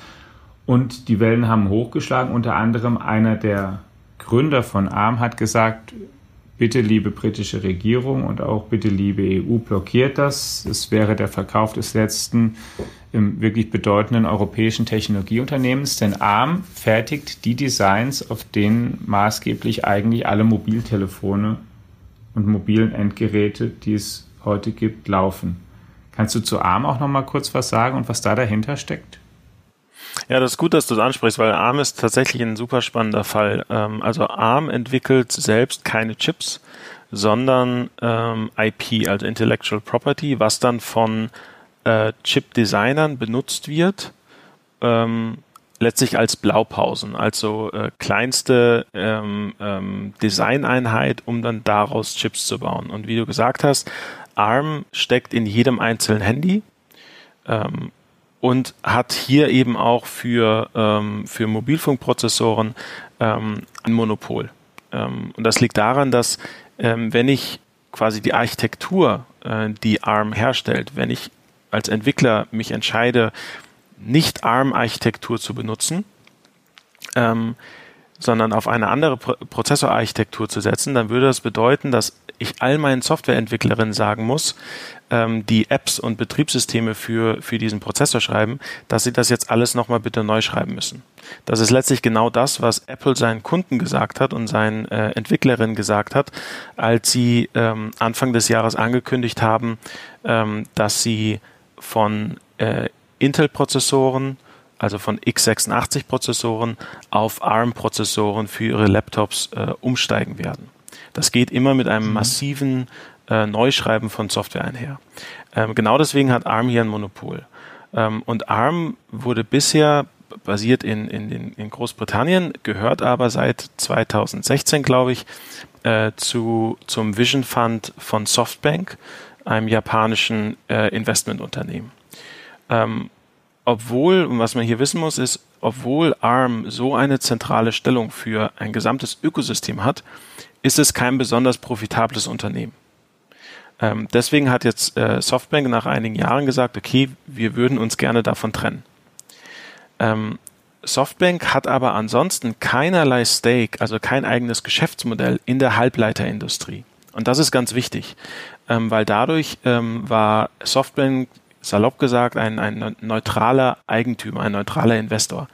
Und die Wellen haben hochgeschlagen. Unter anderem einer der Gründer von ARM hat gesagt, bitte liebe britische Regierung und auch bitte liebe EU, blockiert das. Es wäre der Verkauf des letzten wirklich bedeutenden europäischen Technologieunternehmens, denn ARM fertigt die Designs, auf denen maßgeblich eigentlich alle Mobiltelefone und mobilen Endgeräte, die es heute gibt, laufen. Kannst du zu ARM auch noch mal kurz was sagen und was da dahinter steckt? Ja, das ist gut, dass du es ansprichst, weil ARM ist tatsächlich ein super spannender Fall. Ähm, also ARM entwickelt selbst keine Chips, sondern ähm, IP, also Intellectual Property, was dann von äh, Chip-Designern benutzt wird, ähm, letztlich als Blaupausen, also äh, kleinste ähm, ähm, Designeinheit, um dann daraus Chips zu bauen. Und wie du gesagt hast, ARM steckt in jedem einzelnen Handy. Und hat hier eben auch für, ähm, für Mobilfunkprozessoren ähm, ein Monopol. Ähm, und das liegt daran, dass ähm, wenn ich quasi die Architektur, äh, die ARM herstellt, wenn ich als Entwickler mich entscheide, nicht ARM-Architektur zu benutzen, ähm, sondern auf eine andere Pro Prozessorarchitektur zu setzen, dann würde das bedeuten, dass ich all meinen Softwareentwicklerinnen sagen muss, ähm, die Apps und Betriebssysteme für, für diesen Prozessor schreiben, dass sie das jetzt alles nochmal bitte neu schreiben müssen. Das ist letztlich genau das, was Apple seinen Kunden gesagt hat und seinen äh, Entwicklerinnen gesagt hat, als sie ähm, Anfang des Jahres angekündigt haben, ähm, dass sie von äh, Intel-Prozessoren, also von x86-Prozessoren auf ARM-Prozessoren für ihre Laptops äh, umsteigen werden. Das geht immer mit einem mhm. massiven äh, Neuschreiben von Software einher. Ähm, genau deswegen hat ARM hier ein Monopol. Ähm, und ARM wurde bisher basiert in, in, in, in Großbritannien, gehört aber seit 2016, glaube ich, äh, zu, zum Vision Fund von Softbank, einem japanischen äh, Investmentunternehmen. Ähm, obwohl, und was man hier wissen muss, ist, obwohl ARM so eine zentrale Stellung für ein gesamtes Ökosystem hat, ist es kein besonders profitables Unternehmen. Ähm, deswegen hat jetzt äh, Softbank nach einigen Jahren gesagt, okay, wir würden uns gerne davon trennen. Ähm, Softbank hat aber ansonsten keinerlei Stake, also kein eigenes Geschäftsmodell in der Halbleiterindustrie. Und das ist ganz wichtig, ähm, weil dadurch ähm, war Softbank, salopp gesagt, ein, ein neutraler Eigentümer, ein neutraler Investor.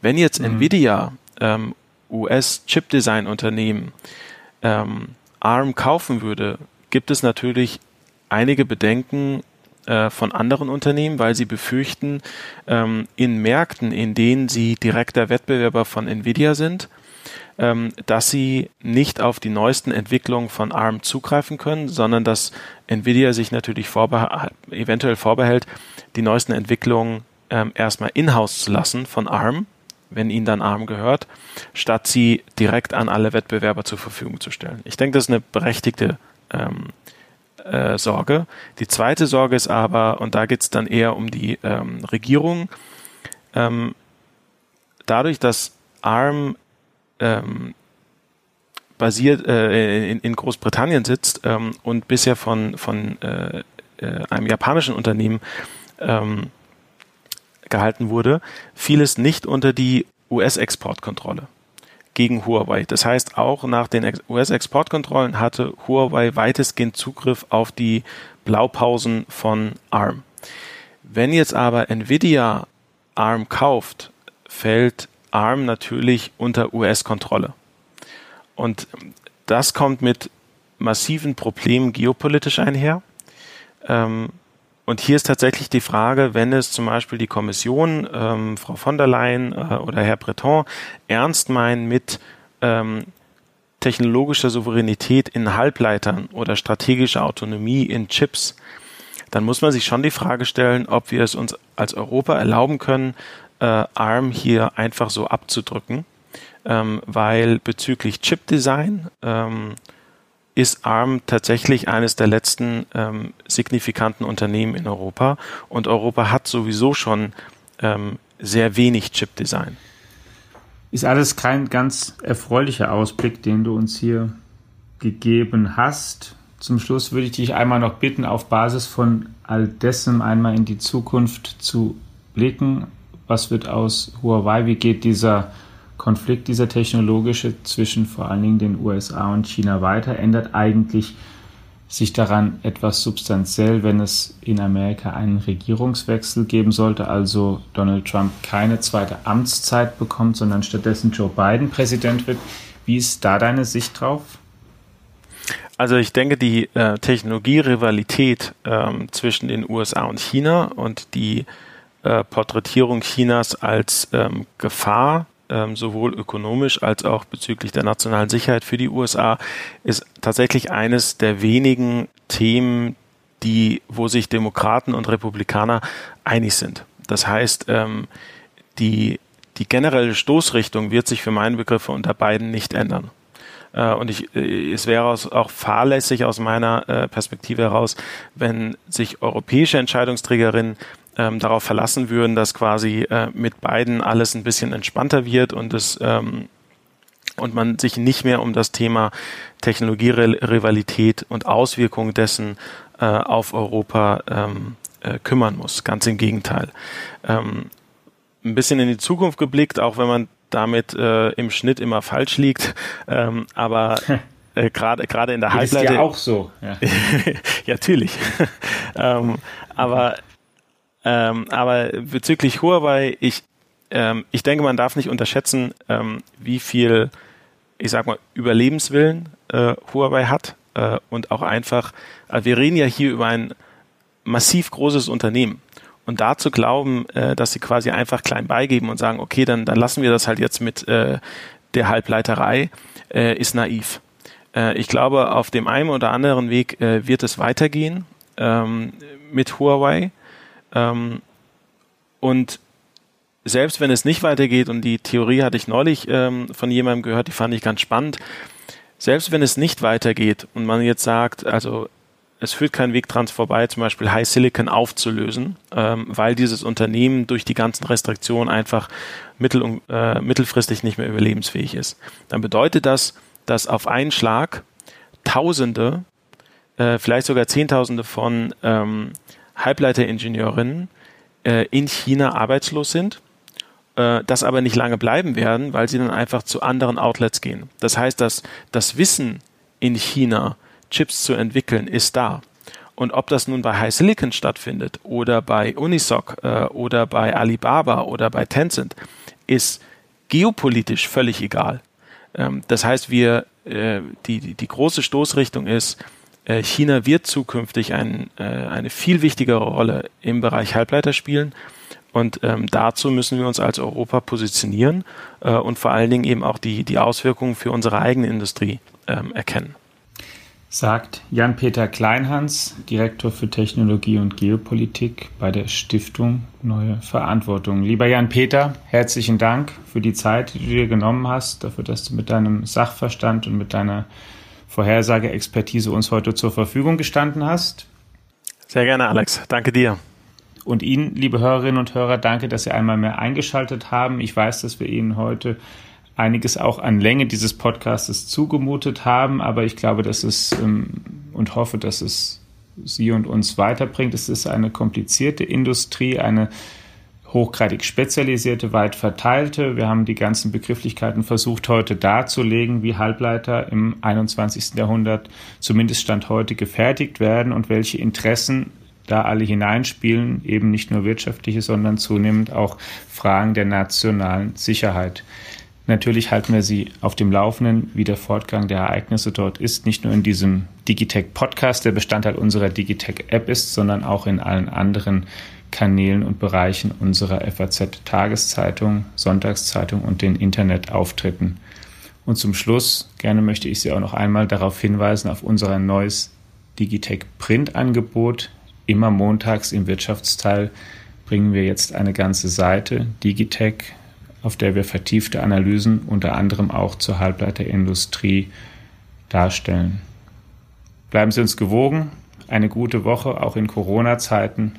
Wenn jetzt mhm. Nvidia, ähm, US-Chip-Design-Unternehmen, ähm, ARM kaufen würde, gibt es natürlich einige Bedenken äh, von anderen Unternehmen, weil sie befürchten, ähm, in Märkten, in denen sie direkter Wettbewerber von Nvidia sind, ähm, dass sie nicht auf die neuesten Entwicklungen von ARM zugreifen können, sondern dass Nvidia sich natürlich vorbe eventuell vorbehält, die neuesten Entwicklungen ähm, erstmal in-house zu lassen von ARM, wenn ihnen dann ARM gehört, statt sie direkt an alle Wettbewerber zur Verfügung zu stellen. Ich denke, das ist eine berechtigte ähm, äh, Sorge. Die zweite Sorge ist aber, und da geht es dann eher um die ähm, Regierung, ähm, dadurch, dass ARM ähm, basiert äh, in, in Großbritannien sitzt ähm, und bisher von, von äh, äh, einem japanischen Unternehmen ähm, gehalten wurde, fiel es nicht unter die US-Exportkontrolle gegen Huawei. Das heißt, auch nach den US-Exportkontrollen hatte Huawei weitestgehend Zugriff auf die Blaupausen von ARM. Wenn jetzt aber Nvidia ARM kauft, fällt ARM natürlich unter US-Kontrolle. Und das kommt mit massiven Problemen geopolitisch einher. Ähm, und hier ist tatsächlich die Frage, wenn es zum Beispiel die Kommission, ähm, Frau von der Leyen äh, oder Herr Breton ernst meinen mit ähm, technologischer Souveränität in Halbleitern oder strategischer Autonomie in Chips, dann muss man sich schon die Frage stellen, ob wir es uns als Europa erlauben können, äh, ARM hier einfach so abzudrücken, ähm, weil bezüglich Chipdesign ähm, ist ARM tatsächlich eines der letzten ähm, signifikanten Unternehmen in Europa und Europa hat sowieso schon ähm, sehr wenig Chipdesign. Ist alles kein ganz erfreulicher Ausblick, den du uns hier gegeben hast. Zum Schluss würde ich dich einmal noch bitten, auf Basis von all dessen einmal in die Zukunft zu blicken. Was wird aus Huawei? Wie geht dieser Konflikt, dieser technologische zwischen vor allen Dingen den USA und China weiter? Ändert eigentlich sich daran etwas substanziell, wenn es in Amerika einen Regierungswechsel geben sollte, also Donald Trump keine zweite Amtszeit bekommt, sondern stattdessen Joe Biden Präsident wird? Wie ist da deine Sicht drauf? Also ich denke, die äh, Technologierivalität ähm, zwischen den USA und China und die äh, Porträtierung Chinas als ähm, Gefahr ähm, sowohl ökonomisch als auch bezüglich der nationalen Sicherheit für die USA, ist tatsächlich eines der wenigen Themen, die, wo sich Demokraten und Republikaner einig sind. Das heißt, ähm, die, die generelle Stoßrichtung wird sich für meine Begriffe unter beiden nicht ändern. Äh, und ich, äh, es wäre auch fahrlässig aus meiner äh, Perspektive heraus, wenn sich europäische Entscheidungsträgerinnen ähm, darauf verlassen würden, dass quasi äh, mit beiden alles ein bisschen entspannter wird und es ähm, und man sich nicht mehr um das Thema Technologierivalität und Auswirkungen dessen äh, auf Europa ähm, äh, kümmern muss. Ganz im Gegenteil. Ähm, ein bisschen in die Zukunft geblickt, auch wenn man damit äh, im Schnitt immer falsch liegt, ähm, aber *laughs* äh, gerade gerade in der Halbleiter. Ist ja auch so. Ja, *laughs* ja natürlich. *laughs* ähm, aber ähm, aber bezüglich Huawei, ich, ähm, ich denke, man darf nicht unterschätzen, ähm, wie viel, ich sag mal, Überlebenswillen äh, Huawei hat äh, und auch einfach, äh, wir reden ja hier über ein massiv großes Unternehmen. Und da zu glauben, äh, dass sie quasi einfach klein beigeben und sagen, okay, dann, dann lassen wir das halt jetzt mit äh, der Halbleiterei, äh, ist naiv. Ich glaube, auf dem einen oder anderen Weg wird es weitergehen ähm, mit Huawei. Ähm, und selbst wenn es nicht weitergeht, und die Theorie hatte ich neulich ähm, von jemandem gehört, die fand ich ganz spannend, selbst wenn es nicht weitergeht und man jetzt sagt, also es führt kein Weg dran vorbei, zum Beispiel High Silicon aufzulösen, ähm, weil dieses Unternehmen durch die ganzen Restriktionen einfach mittel, äh, mittelfristig nicht mehr überlebensfähig ist. Dann bedeutet das, dass auf einen Schlag Tausende, äh, vielleicht sogar Zehntausende von ähm, Halbleiteringenieurinnen äh, in China arbeitslos sind, äh, das aber nicht lange bleiben werden, weil sie dann einfach zu anderen Outlets gehen. Das heißt, dass das Wissen in China, Chips zu entwickeln, ist da. Und ob das nun bei High Silicon stattfindet oder bei Unisoc äh, oder bei Alibaba oder bei Tencent, ist geopolitisch völlig egal. Ähm, das heißt, wir, äh, die, die, die große Stoßrichtung ist, China wird zukünftig ein, äh, eine viel wichtigere Rolle im Bereich Halbleiter spielen. Und ähm, dazu müssen wir uns als Europa positionieren äh, und vor allen Dingen eben auch die, die Auswirkungen für unsere eigene Industrie ähm, erkennen. Sagt Jan-Peter Kleinhans, Direktor für Technologie und Geopolitik bei der Stiftung Neue Verantwortung. Lieber Jan-Peter, herzlichen Dank für die Zeit, die du dir genommen hast, dafür, dass du mit deinem Sachverstand und mit deiner Vorhersage-Expertise uns heute zur Verfügung gestanden hast. Sehr gerne, Alex. Danke dir. Und Ihnen, liebe Hörerinnen und Hörer, danke, dass Sie einmal mehr eingeschaltet haben. Ich weiß, dass wir Ihnen heute einiges auch an Länge dieses Podcastes zugemutet haben, aber ich glaube, dass es ähm, und hoffe, dass es Sie und uns weiterbringt. Es ist eine komplizierte Industrie, eine hochgradig spezialisierte, weit verteilte. Wir haben die ganzen Begrifflichkeiten versucht heute darzulegen, wie Halbleiter im 21. Jahrhundert zumindest Stand heute gefertigt werden und welche Interessen da alle hineinspielen, eben nicht nur wirtschaftliche, sondern zunehmend auch Fragen der nationalen Sicherheit. Natürlich halten wir Sie auf dem Laufenden, wie der Fortgang der Ereignisse dort ist, nicht nur in diesem Digitech Podcast, der Bestandteil unserer Digitech App ist, sondern auch in allen anderen Kanälen und Bereichen unserer FAZ Tageszeitung, Sonntagszeitung und den Internetauftritten. Und zum Schluss gerne möchte ich Sie auch noch einmal darauf hinweisen auf unser neues Digitech Print Angebot. Immer montags im Wirtschaftsteil bringen wir jetzt eine ganze Seite Digitech auf der wir vertiefte Analysen unter anderem auch zur Halbleiterindustrie darstellen. Bleiben Sie uns gewogen. Eine gute Woche, auch in Corona-Zeiten.